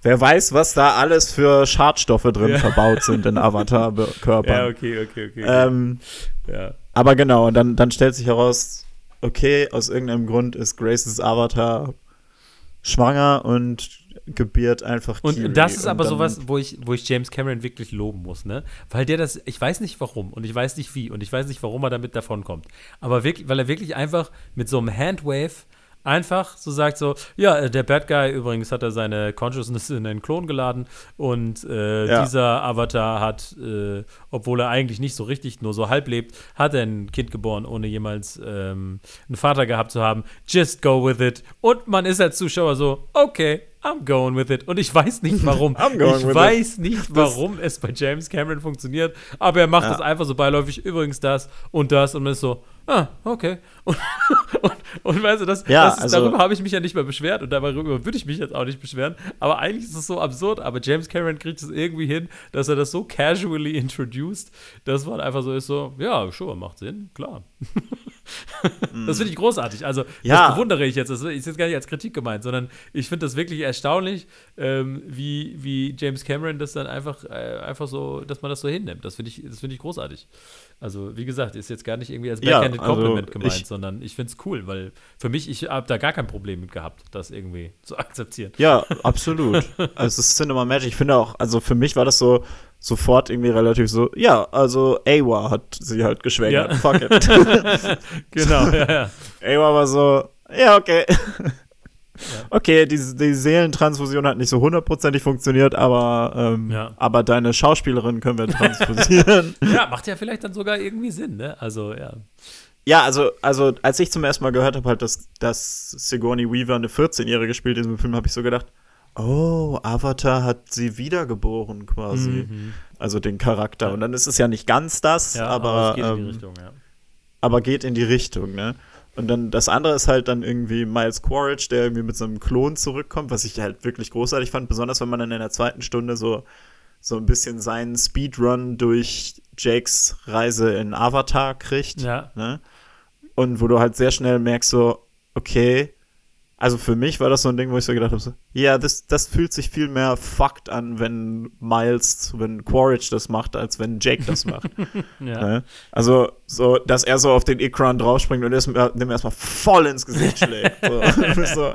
Wer weiß, was da alles für Schadstoffe drin Ja. verbaut sind in ja, Avatar-Körpern. okay, okay, okay. ähm, ja. aber genau, und dann, dann stellt sich heraus, okay, aus irgendeinem Grund ist Graces Avatar schwanger und gebiert einfach Kiri. Und das ist aber sowas, wo ich, wo ich James Cameron wirklich loben muss, ne? Weil der das, ich weiß nicht warum und ich weiß nicht wie und ich weiß nicht, warum er damit davonkommt. Aber wirklich, weil er wirklich einfach mit so einem Handwave einfach so sagt so, ja, äh, der Bad Guy übrigens hat er seine Consciousness in einen Klon geladen und äh, Ja. dieser Avatar hat, äh, obwohl er eigentlich nicht so richtig, nur so halb lebt, hat er ein Kind geboren, ohne jemals ähm, einen Vater gehabt zu haben. Just go with it. Und man ist als Zuschauer so, okay, I'm going with it. Und ich weiß nicht warum. Ich with it. weiß nicht, warum es bei James Cameron funktioniert, aber er macht Ja. das einfach so beiläufig, übrigens das und das und man ist so, ah, okay. Und, und, und weißt du, das, Ja, das ist, also- darüber habe ich mich ja nicht mehr beschwert und darüber würde ich mich jetzt auch nicht beschweren, aber eigentlich ist es so absurd, aber James Cameron kriegt es irgendwie hin, dass er das so casually introduced, dass man einfach so ist so, ja, sure, macht Sinn, klar. das finde ich großartig. Also, Ja. das bewundere ich jetzt. Das ist jetzt gar nicht als Kritik gemeint, sondern ich finde das wirklich erstaunlich, ähm, wie, wie James Cameron das dann einfach, äh, einfach so, dass man das so hinnimmt. Das finde ich, das finde ich großartig. Also, wie gesagt, ist jetzt gar nicht irgendwie als Ja, backhanded also Compliment gemeint, ich- sondern ich finde es cool, weil für mich, ich habe da gar kein Problem mit gehabt, das irgendwie zu akzeptieren. Ja, absolut. also es ist Cinema Magic. Ich finde auch, also für mich war das so sofort irgendwie relativ so, ja, also Awa hat sie halt geschwängert. Ja. Fuck it. Genau, ja, ja. Awa war so, ja, okay. Okay, die, die Seelentransfusion hat nicht so hundertprozentig funktioniert, aber, ähm, Ja. aber deine Schauspielerin können wir transfusieren. Ja, macht ja vielleicht dann sogar irgendwie Sinn, ne? Also, ja. ja, also, also als ich zum ersten Mal gehört habe, halt, dass, dass Sigourney Weaver eine 14-Jährige spielt in diesem Film, habe ich so gedacht, oh, Avatar hat sie wiedergeboren quasi. Mhm. Also den Charakter. Und dann ist es ja nicht ganz das, Ja, aber, es geht in die ähm, Richtung, ja. aber geht in die Richtung, ne? Und dann das andere ist halt dann irgendwie Miles Quaritch, der irgendwie mit so einem Klon zurückkommt, was ich halt wirklich großartig fand, besonders wenn man dann in der zweiten Stunde so, so ein bisschen seinen Speedrun durch Jakes Reise in Avatar kriegt. Ja. Ne? Und wo du halt sehr schnell merkst, so, okay, also für mich war das so ein Ding, wo ich so gedacht habe, so, ja, das, das fühlt sich viel mehr fucked an, wenn Miles, wenn Quaritch das macht, als wenn Jake das macht. ja. Ne? Also, so, dass er so auf den Ikran draufspringt und erst- dem erstmal voll ins Gesicht schlägt. So. So,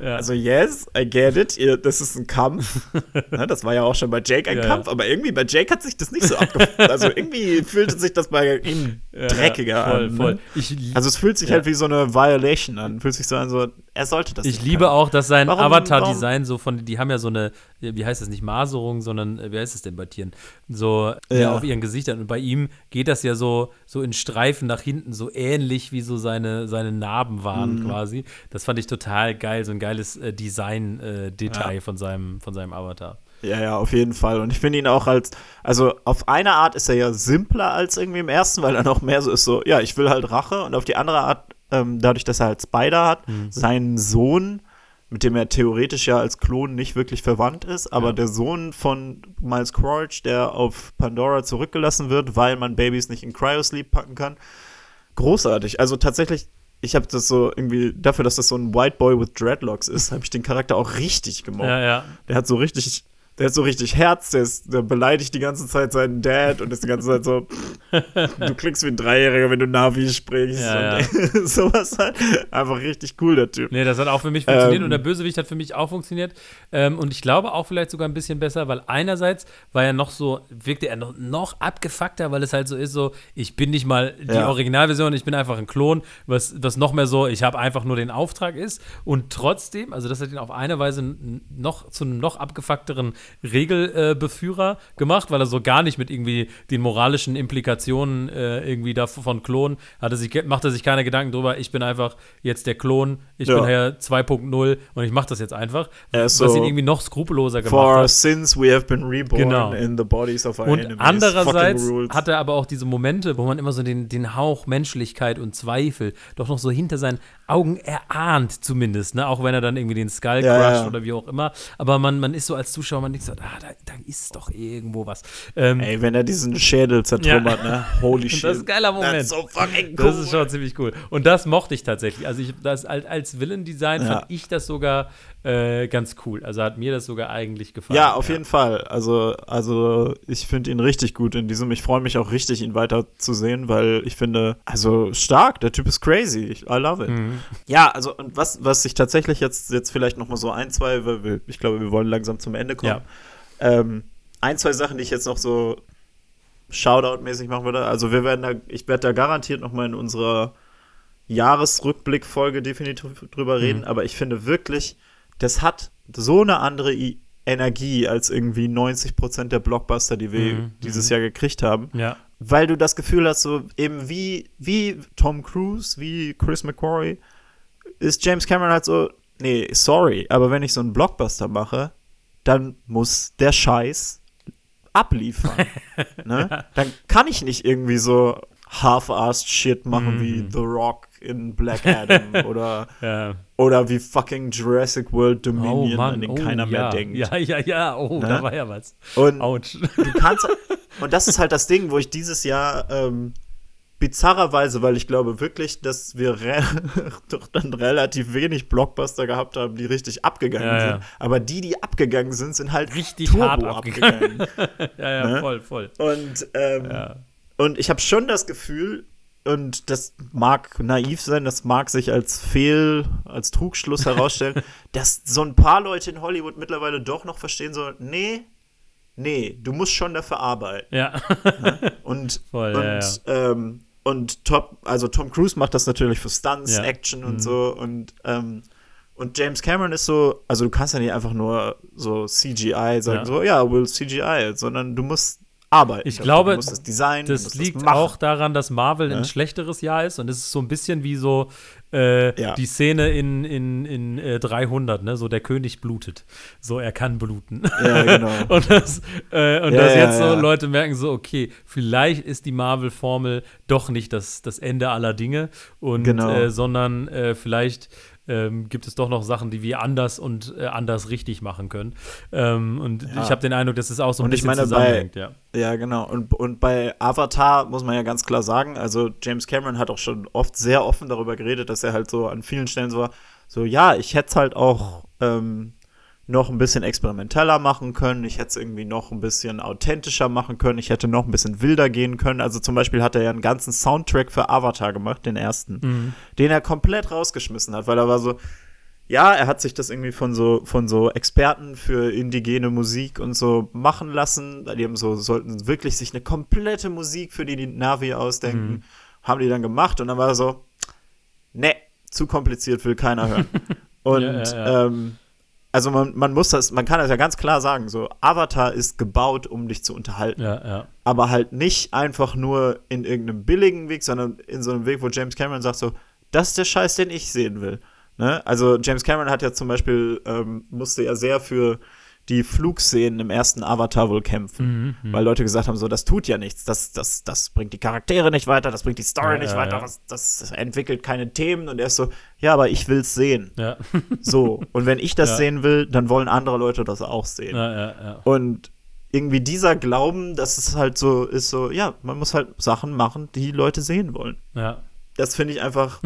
ja. also yes, I get it, ihr, das ist ein Kampf. ja, das war ja auch schon bei Jake ein ja, Kampf, aber irgendwie bei Jake hat sich das nicht so abgefunden. also irgendwie fühlte sich das bei ihm dreckiger voll, an. Voll. Ne? Also es fühlt sich halt wie so eine Violation an. Fühlt sich so an, so, er sollte das Ich liebe können. auch, dass sein Avatar-Design so von, die haben ja so eine, wie heißt das nicht, Maserung, sondern, äh, wie heißt es denn bei Tieren? So ja. auf ihren Gesichtern. Und bei ihm geht das ja so, so in Streifen nach hinten, so ähnlich wie so seine, seine Narben waren mhm. quasi. Das fand ich total geil, so ein geiles äh, Design-Detail äh, ja. von, seinem, von seinem Avatar. Ja, ja, auf jeden Fall. Und ich finde ihn auch als, also auf eine Art ist er ja simpler als irgendwie im ersten, weil er noch mehr so ist, so, ja, ich will halt Rache. Und auf die andere Art, ähm, dadurch, dass er halt Spider hat, mhm. seinen Sohn, mit dem er theoretisch ja als Klon nicht wirklich verwandt ist, aber ja. der Sohn von Miles Crouch, der auf Pandora zurückgelassen wird, weil man Babys nicht in Cryosleep packen kann. Großartig. Also tatsächlich ich habe das so irgendwie, dafür, dass das so ein White Boy with Dreadlocks ist, habe ich den Charakter auch richtig gemocht. Ja, ja. Der hat so richtig der hat so richtig Herz, der, ist, der beleidigt die ganze Zeit seinen Dad und ist die ganze Zeit so, du klingst wie ein Dreijähriger, wenn du Navi sprichst. Ja, ja. sowas halt. Einfach richtig cool, der Typ. Nee, das hat auch für mich funktioniert ähm, und der Bösewicht hat für mich auch funktioniert. Ähm, und ich glaube auch vielleicht sogar ein bisschen besser, weil einerseits war er noch so, wirkte er noch, noch abgefuckter, weil es halt so ist, so, ich bin nicht mal die ja. Originalversion, ich bin einfach ein Klon, was, was noch mehr so, ich habe einfach nur den Auftrag ist. Und trotzdem, also das hat ihn auf eine Weise noch zu einem noch abgefuckteren Regelbeführer äh, gemacht, weil er so gar nicht mit irgendwie den moralischen Implikationen äh, irgendwie davon Klon hatte sich, machte sich keine Gedanken drüber. Ich bin einfach jetzt der Klon, ich ja. bin Herr 2.0 und ich mache das jetzt einfach. was so ihn irgendwie noch skrupelloser gemacht for hat. Since we have been reborn genau. in the bodies of our und enemies. Andererseits hat er aber auch diese Momente, wo man immer so den, den Hauch Menschlichkeit und Zweifel doch noch so hinter seinen Augen erahnt, zumindest, ne? Auch wenn er dann irgendwie den Skull ja, crusht ja. oder wie auch immer. Aber man, man ist so als Zuschauer, man denkt so, ah, da, da ist doch irgendwo was. Ähm, Ey, wenn er diesen Schädel zertrümmert, ja. ne? Holy shit. Das ist ein geiler Moment. So fucking cool. Das ist schon ziemlich cool. Und das mochte ich tatsächlich. Also ich, das als, als Villain-Design fand ich das sogar äh, ganz cool. Also hat mir das sogar eigentlich gefallen. Ja, auf ja. jeden Fall. Also, also ich finde ihn richtig gut in diesem. Ich freue mich auch richtig, ihn weiter zu sehen, weil ich finde, also stark, der Typ ist crazy. I love it. Mhm. Ja, also und was, was ich tatsächlich jetzt, jetzt vielleicht noch mal so ein, zwei, weil wir, ich glaube, wir wollen langsam zum Ende kommen. Ja. Ähm, ein, zwei Sachen, die ich jetzt noch so Shoutout-mäßig machen würde. Also wir werden da, ich werde da garantiert noch mal in unserer Jahresrückblick-Folge definitiv drüber reden, mhm. aber ich finde wirklich, das hat so eine andere I Energie als irgendwie 90 Prozent der Blockbuster, die wir mhm. dieses mhm. Jahr gekriegt haben. Ja. Weil du das Gefühl hast, so eben wie, wie Tom Cruise, wie Chris McQuarrie, ist James Cameron halt so, nee, sorry, aber wenn ich so einen Blockbuster mache, dann muss der Scheiß abliefern. ne? Dann kann ich nicht irgendwie so half-assed Shit machen mhm. wie The Rock in Black Adam oder, ja. oder wie fucking Jurassic World Dominion, oh, an den oh, keiner ja. mehr denkt. Ja, ja, ja, oh, ne? da war ja was. Und Ouch. du kannst, und das ist halt das Ding, wo ich dieses Jahr ähm, bizarrerweise, weil ich glaube wirklich, dass wir doch dann relativ wenig Blockbuster gehabt haben, die richtig abgegangen ja, sind. Aber die, die abgegangen sind, sind halt richtig Turbo hart abgegangen. abgegangen. ja, ja, ne? voll, voll. Und ähm, und ich habe schon das Gefühl, und das mag naiv sein, das mag sich als Fehl, als Trugschluss herausstellen, dass so ein paar Leute in Hollywood mittlerweile doch noch verstehen sollen, nee, nee, du musst schon dafür arbeiten. Ja. ja? Und, Voll, und, ja, ja. Ähm, und Top, also Tom Cruise macht das natürlich für Stunts, Action und mhm. so und ähm, und James Cameron ist so, also du kannst ja nicht einfach nur so CGI sagen, so, ja, will CGI, sondern du musst arbeiten. Ich glaube, das, Design, das liegt das auch daran, dass Marvel ja? ein schlechteres Jahr ist und es ist so ein bisschen wie so äh, ja. die Szene in, in, in äh, 300, ne? so der König blutet. So, er kann bluten. Ja, genau. und das, äh, und ja, dass jetzt so Leute merken so, okay, vielleicht ist die Marvel-Formel doch nicht das, das Ende aller Dinge und genau. Äh, sondern äh, vielleicht ähm, gibt es doch noch Sachen, die wir anders und äh, anders richtig machen können. Ähm, und ja. ich habe den Eindruck, dass es auch so ein und bisschen meine, zusammenhängt, bei, ja. Ja, genau. Und, und bei Avatar muss man ja ganz klar sagen, also James Cameron hat auch schon oft sehr offen darüber geredet, dass er halt so an vielen Stellen so war, so ja, ich hätte es halt auch ähm, noch ein bisschen experimenteller machen können. Ich hätte es irgendwie noch ein bisschen authentischer machen können. Ich hätte noch ein bisschen wilder gehen können. Also zum Beispiel hat er ja einen ganzen Soundtrack für Avatar gemacht, den ersten, mhm. den er komplett rausgeschmissen hat, weil er war so, ja, er hat sich das irgendwie von so, von so Experten für indigene Musik und so machen lassen. Die haben so, sollten wirklich sich eine komplette Musik für die Navi ausdenken. Mhm. Haben die dann gemacht und dann war er so, ne, zu kompliziert, will keiner hören. und ja, ja, ja. Ähm, also man, man muss das, man kann das ja ganz klar sagen, so Avatar ist gebaut, um dich zu unterhalten. Ja, ja. Aber halt nicht einfach nur in irgendeinem billigen Weg, sondern in so einem Weg, wo James Cameron sagt so, das ist der Scheiß, den ich sehen will. Ne? Also James Cameron hat ja zum Beispiel, ähm, musste ja sehr für die Flugszenen im ersten Avatar wohl kämpfen, mhm, mhm, weil Leute gesagt haben, so, das tut ja nichts, das, das, das bringt die Charaktere nicht weiter, das bringt die Story ja, nicht ja, weiter, ja. Das, das, entwickelt keine Themen und er ist so, ja, aber ich will's sehen. So, und wenn ich das sehen will, dann wollen andere Leute das auch sehen. Und irgendwie dieser Glauben, dass es halt so ist, so, ja, man muss halt Sachen machen, die Leute sehen wollen. Ja. Das finde ich einfach,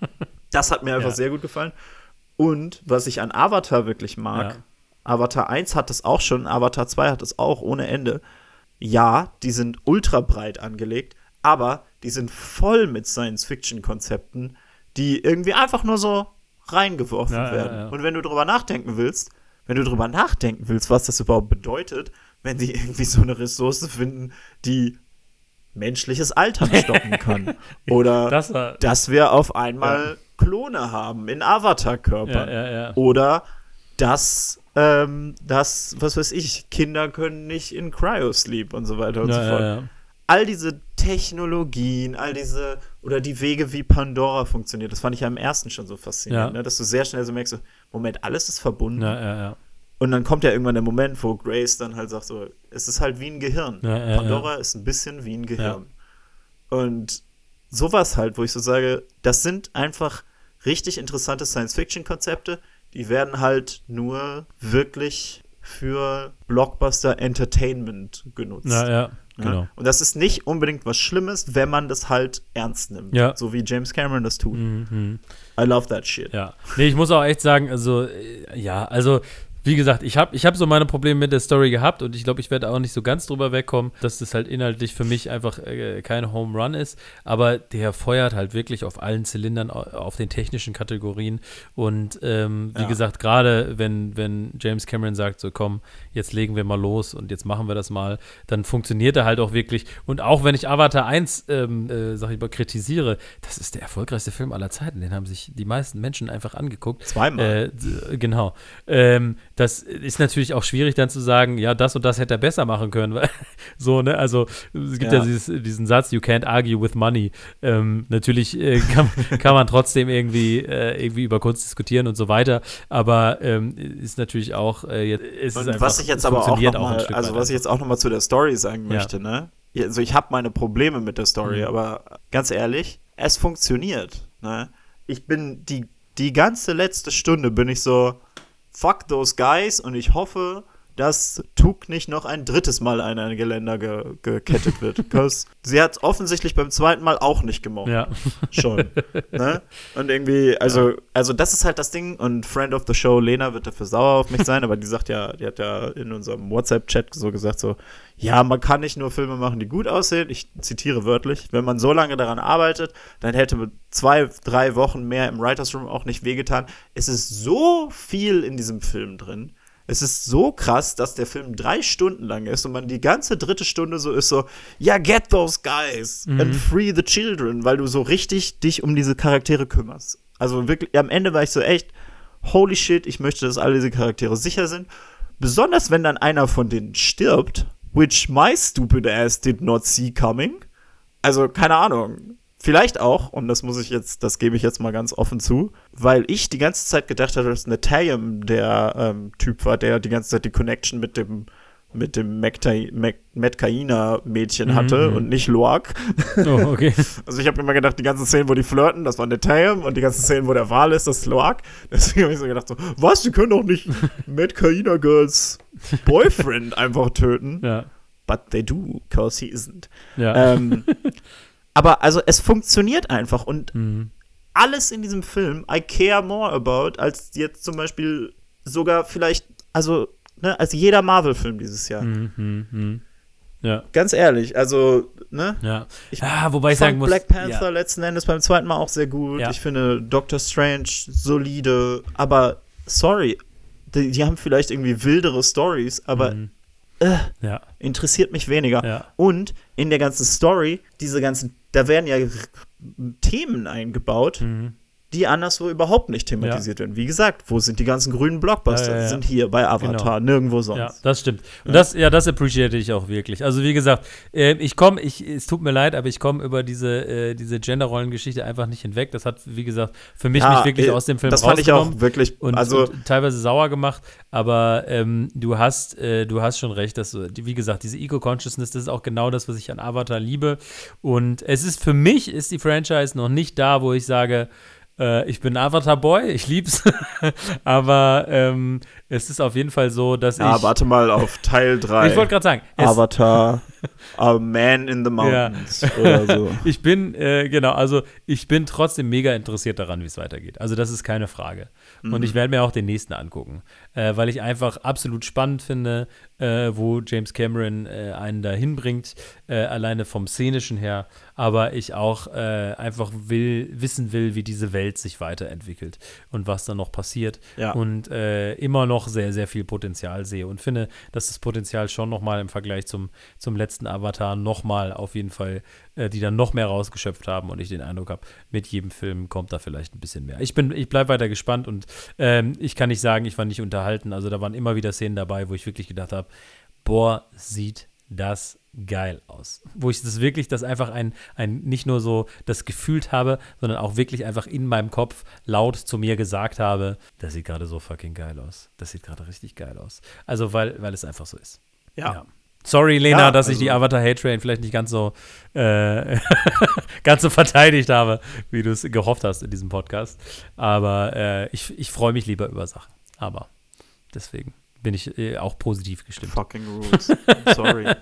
das hat mir einfach sehr gut gefallen. Und was ich an Avatar wirklich mag, Avatar 1 hat es auch schon, Avatar 2 hat es auch ohne Ende. Ja, die sind ultra breit angelegt, aber die sind voll mit Science-Fiction-Konzepten, die irgendwie einfach nur so reingeworfen ja, werden. Ja, ja. Und wenn du drüber nachdenken willst, wenn du drüber nachdenken willst, was das überhaupt bedeutet, wenn sie irgendwie so eine Ressource finden, die menschliches Altern stoppen kann. Oder das dass wir auf einmal Klone haben in Avatar-Körpern. Oder dass ähm, dass, was weiß ich, Kinder können nicht in Cryosleep und so weiter und ja, so fort. Ja. All diese Technologien, all diese, oder die Wege, wie Pandora funktioniert, das fand ich ja im ersten schon so faszinierend, ne? dass du sehr schnell so merkst, Moment, alles ist verbunden. Und dann kommt ja irgendwann der Moment, wo Grace dann halt sagt, so, es ist halt wie ein Gehirn. Pandora ist ein bisschen wie ein Gehirn. Und sowas halt, wo ich so sage, das sind einfach richtig interessante Science-Fiction-Konzepte, die werden halt nur wirklich für Blockbuster Entertainment genutzt. Ja, ja, genau. Und das ist nicht unbedingt was Schlimmes, wenn man das halt ernst nimmt. Ja. So wie James Cameron das tut. Mhm. I love that shit. Ja. Nee, ich muss auch echt sagen, also, äh, ja, also wie gesagt, ich habe ich hab so meine Probleme mit der Story gehabt und ich glaube, ich werde auch nicht so ganz drüber wegkommen, dass das halt inhaltlich für mich einfach äh, kein Home Run ist. Aber der feuert halt wirklich auf allen Zylindern, auf den technischen Kategorien. Und ähm, wie ja. gesagt, gerade wenn, wenn James Cameron sagt, so komm, jetzt legen wir mal los und jetzt machen wir das mal, dann funktioniert er halt auch wirklich. Und auch wenn ich Avatar 1, ähm, äh, sag ich mal, kritisiere, das ist der erfolgreichste Film aller Zeiten. Den haben sich die meisten Menschen einfach angeguckt. Zweimal. Äh, genau. Ähm, das ist natürlich auch schwierig dann zu sagen, ja, das und das hätte er besser machen können. so, ne? Also es gibt ja, ja dieses, diesen Satz, you can't argue with money. Ähm, natürlich äh, kann, kann, man trotzdem irgendwie, äh, irgendwie über Kunst diskutieren und so weiter, aber ähm, ist natürlich auch, äh, ist einfach, was ich jetzt aber auch noch mal, auch also was ich jetzt auch noch mal zu der Story sagen möchte, ja. ne? Also ich habe meine Probleme mit der Story, mhm. aber ganz ehrlich, es funktioniert, ne? Ich bin die die ganze letzte Stunde bin ich so, fuck those guys und ich hoffe, dass Tuk nicht noch ein drittes Mal an ein Geländer ge gekettet wird. Sie hat es offensichtlich beim zweiten Mal auch nicht gemocht. Ja. Schon. ne? Und irgendwie, also, ja. also das ist halt das Ding. Und Friend of the Show, Lena, wird dafür sauer auf mich sein, aber die sagt ja, die hat ja in unserem WhatsApp-Chat so gesagt: so, ja, man kann nicht nur Filme machen, die gut aussehen. Ich zitiere wörtlich, wenn man so lange daran arbeitet, dann hätte man zwei, drei Wochen mehr im Writers Room auch nicht wehgetan. Es ist so viel in diesem Film drin es ist so krass, dass der Film drei Stunden lang ist und man die ganze dritte Stunde so ist so, ja, get those guys mhm. and free the children, weil du so richtig dich um diese Charaktere kümmerst. Also wirklich, am Ende war ich so echt, holy shit, ich möchte, dass alle diese Charaktere sicher sind. Besonders wenn dann einer von denen stirbt, which my stupid ass did not see coming. Also, keine Ahnung. Vielleicht auch, und das muss ich jetzt, das gebe ich jetzt mal ganz offen zu, weil ich die ganze Zeit gedacht hatte, dass Natalium der ähm, Typ war, der die ganze Zeit die Connection mit dem mit dem Metcaina-Mädchen hatte mhm. und nicht Loak. Oh, okay. also ich habe immer gedacht, die ganzen Szenen, wo die flirten, das war Netayam und die ganzen Szenen, wo der Wahl ist, das ist Loak. Deswegen habe ich so gedacht, so, was, die können doch nicht Metcaina Girls Boyfriend einfach töten. Ja. But they do, cause he isn't. Ja. Ähm, Aber also es funktioniert einfach und mhm. alles in diesem Film I care more about als jetzt zum Beispiel sogar vielleicht, also ne, als jeder Marvel-Film dieses Jahr. Mhm, mh. Ja. Ganz ehrlich, also, ne? Ja. Ich ja, wobei ich sagen muss. Black Panther ja. letzten Endes beim zweiten Mal auch sehr gut. Ja. Ich finde Doctor Strange solide, aber sorry, die, die haben vielleicht irgendwie wildere Stories, aber Mhm. äh, interessiert mich weniger. Und in der ganzen Story, diese ganzen, da werden ja Themen eingebaut, Mhm. Die anderswo überhaupt nicht thematisiert werden. Wie gesagt, wo sind die ganzen grünen Blockbuster? Ja, ja, ja. Die sind hier bei Avatar, nirgendwo sonst. Ja, das stimmt. Und das, ja, das appreciate ich auch wirklich. Also wie gesagt, äh, ich komme, ich, es tut mir leid, aber ich komme über diese, äh, diese Genderrollengeschichte einfach nicht hinweg. Das hat, wie gesagt, für mich Ja, mich wirklich äh, aus dem Film Das fand ich auch wirklich, und, also und teilweise sauer gemacht. Aber ähm, du hast, äh, du hast schon recht, dass wie gesagt, diese Eco-Consciousness, das ist auch genau das, was ich an Avatar liebe. Und es ist für mich ist die Franchise noch nicht da, wo ich sage, äh, ich bin Avatar-Boy, ich lieb's. aber ähm, es ist auf jeden Fall so, dass ja, ich. warte mal auf Teil 3. Ich wollte gerade sagen, Avatar, A Man in the Mountains oder so. ich bin, äh, genau, also ich bin trotzdem mega interessiert daran, wie es weitergeht. Also das ist keine Frage. Und ich werde mir auch den nächsten angucken, äh, weil ich einfach absolut spannend finde, äh, wo James Cameron äh, einen da hinbringt, äh, alleine vom Szenischen her, aber ich auch äh, einfach will, wissen will, wie diese Welt sich weiterentwickelt und was da noch passiert. Ja. Und äh, immer noch sehr, sehr viel Potenzial sehe und finde, dass das Potenzial schon nochmal im Vergleich zum, zum letzten Avatar nochmal auf jeden Fall, die dann noch mehr rausgeschöpft haben und ich den Eindruck habe, mit jedem Film kommt da vielleicht ein bisschen mehr. Ich bin, ich bleibe weiter gespannt und ähm, ich kann nicht sagen, ich war nicht unterhalten. Also da waren immer wieder Szenen dabei, wo ich wirklich gedacht habe, boah, sieht das geil aus. Wo ich das wirklich, das einfach ein, ein, nicht nur so das gefühlt habe, sondern auch wirklich einfach in meinem Kopf laut zu mir gesagt habe, das sieht gerade so fucking geil aus. Das sieht gerade richtig geil aus. Also, weil, weil es einfach so ist. Ja. Sorry, Lena, Ja, dass ich die also- Avatar Hate Train vielleicht nicht ganz so, äh, ganz so verteidigt habe, wie du es gehofft hast in diesem Podcast. Aber äh, ich, ich freue mich lieber über Sachen. Aber deswegen bin ich äh, auch positiv gestimmt. Fucking rules. Sorry.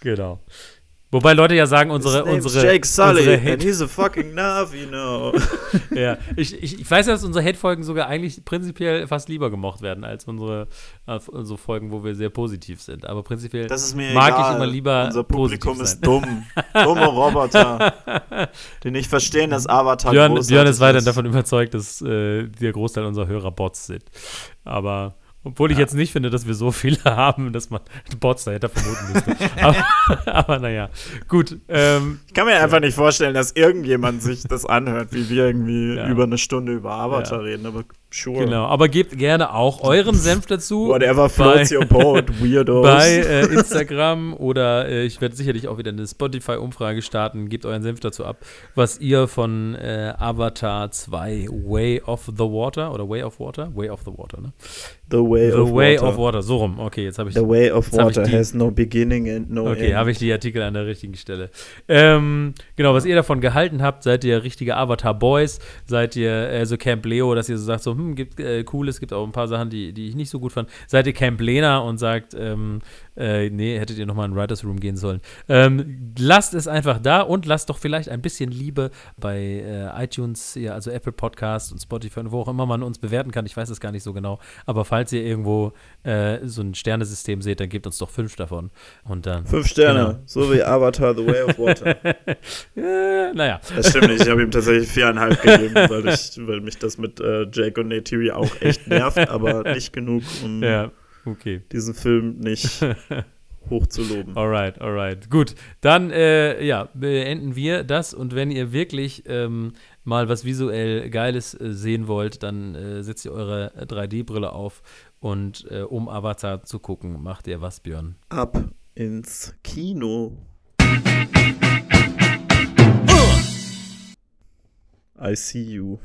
Genau. Wobei Leute ja sagen, unsere, unsere, Jake Sully unsere and Hate, he's a fucking Navi now. ja, ich, ich, ich weiß ja, dass unsere Hate-Folgen sogar eigentlich prinzipiell fast lieber gemocht werden als unsere, äh, unsere Folgen, wo wir sehr positiv sind. Aber prinzipiell Das ist mir mag egal. ich immer lieber Unser Publikum ist dumm. Dumme Roboter. die nicht verstehen, dass Avatar Björn, Björn ist weiterhin davon überzeugt, dass äh, der Großteil unserer Hörer Bots sind. Aber obwohl ich jetzt nicht finde, dass wir so viele haben, dass man Bots dahinter vermuten müsste. aber, aber naja, gut. Ähm, Ich kann mir einfach nicht vorstellen, dass irgendjemand sich das anhört, wie wir irgendwie Ja. über eine Stunde über Avatar Ja. reden, aber sure. genau. Aber gebt gerne auch euren Senf dazu. Whatever floats your boat, Weirdos. bei äh, Instagram oder äh, ich werde sicherlich auch wieder eine Spotify-Umfrage starten. Gebt euren Senf dazu ab, was ihr von äh, Avatar 2 Way of the Water oder Way of Water? Way of the Water, ne? The Way, The of, Way water. of Water, so rum. Okay, jetzt habe ich The Way of Water die- has no beginning and no Okay, end. habe ich die Artikel an der richtigen Stelle. Ähm, genau, was ihr davon gehalten habt, seid ihr richtige Avatar-Boys, seid ihr äh, so Camp Leo, dass ihr so sagt, so, hm, gibt äh, cooles, gibt auch ein paar Sachen, die, die ich nicht so gut fand. Seid ihr Camp Lena und sagt, ähm, äh, nee, hättet ihr nochmal in Writers Room gehen sollen. Ähm, lasst es einfach da und lasst doch vielleicht ein bisschen Liebe bei äh, iTunes, ja, also Apple Podcast und Spotify und wo auch immer man uns bewerten kann. Ich weiß es gar nicht so genau. Aber falls ihr irgendwo äh, so ein Sternesystem seht, dann gebt uns doch fünf davon. Und dann. Fünf Sterne, Genau. so wie Avatar The Way of Water. Äh, naja. Das stimmt nicht, ich habe ihm tatsächlich viereinhalb gegeben, weil, ich, weil mich das mit äh, Jake und Neytiri auch echt nervt, aber nicht genug, um Ja, okay. diesen Film nicht hochzuloben. Alright, alright. Gut, dann äh, ja, beenden wir das und wenn ihr wirklich ähm, mal was visuell Geiles äh, sehen wollt, dann äh, setzt ihr eure 3D-Brille auf und äh, um Avatar zu gucken, macht ihr was, Björn? Ab ins Kino. I see you.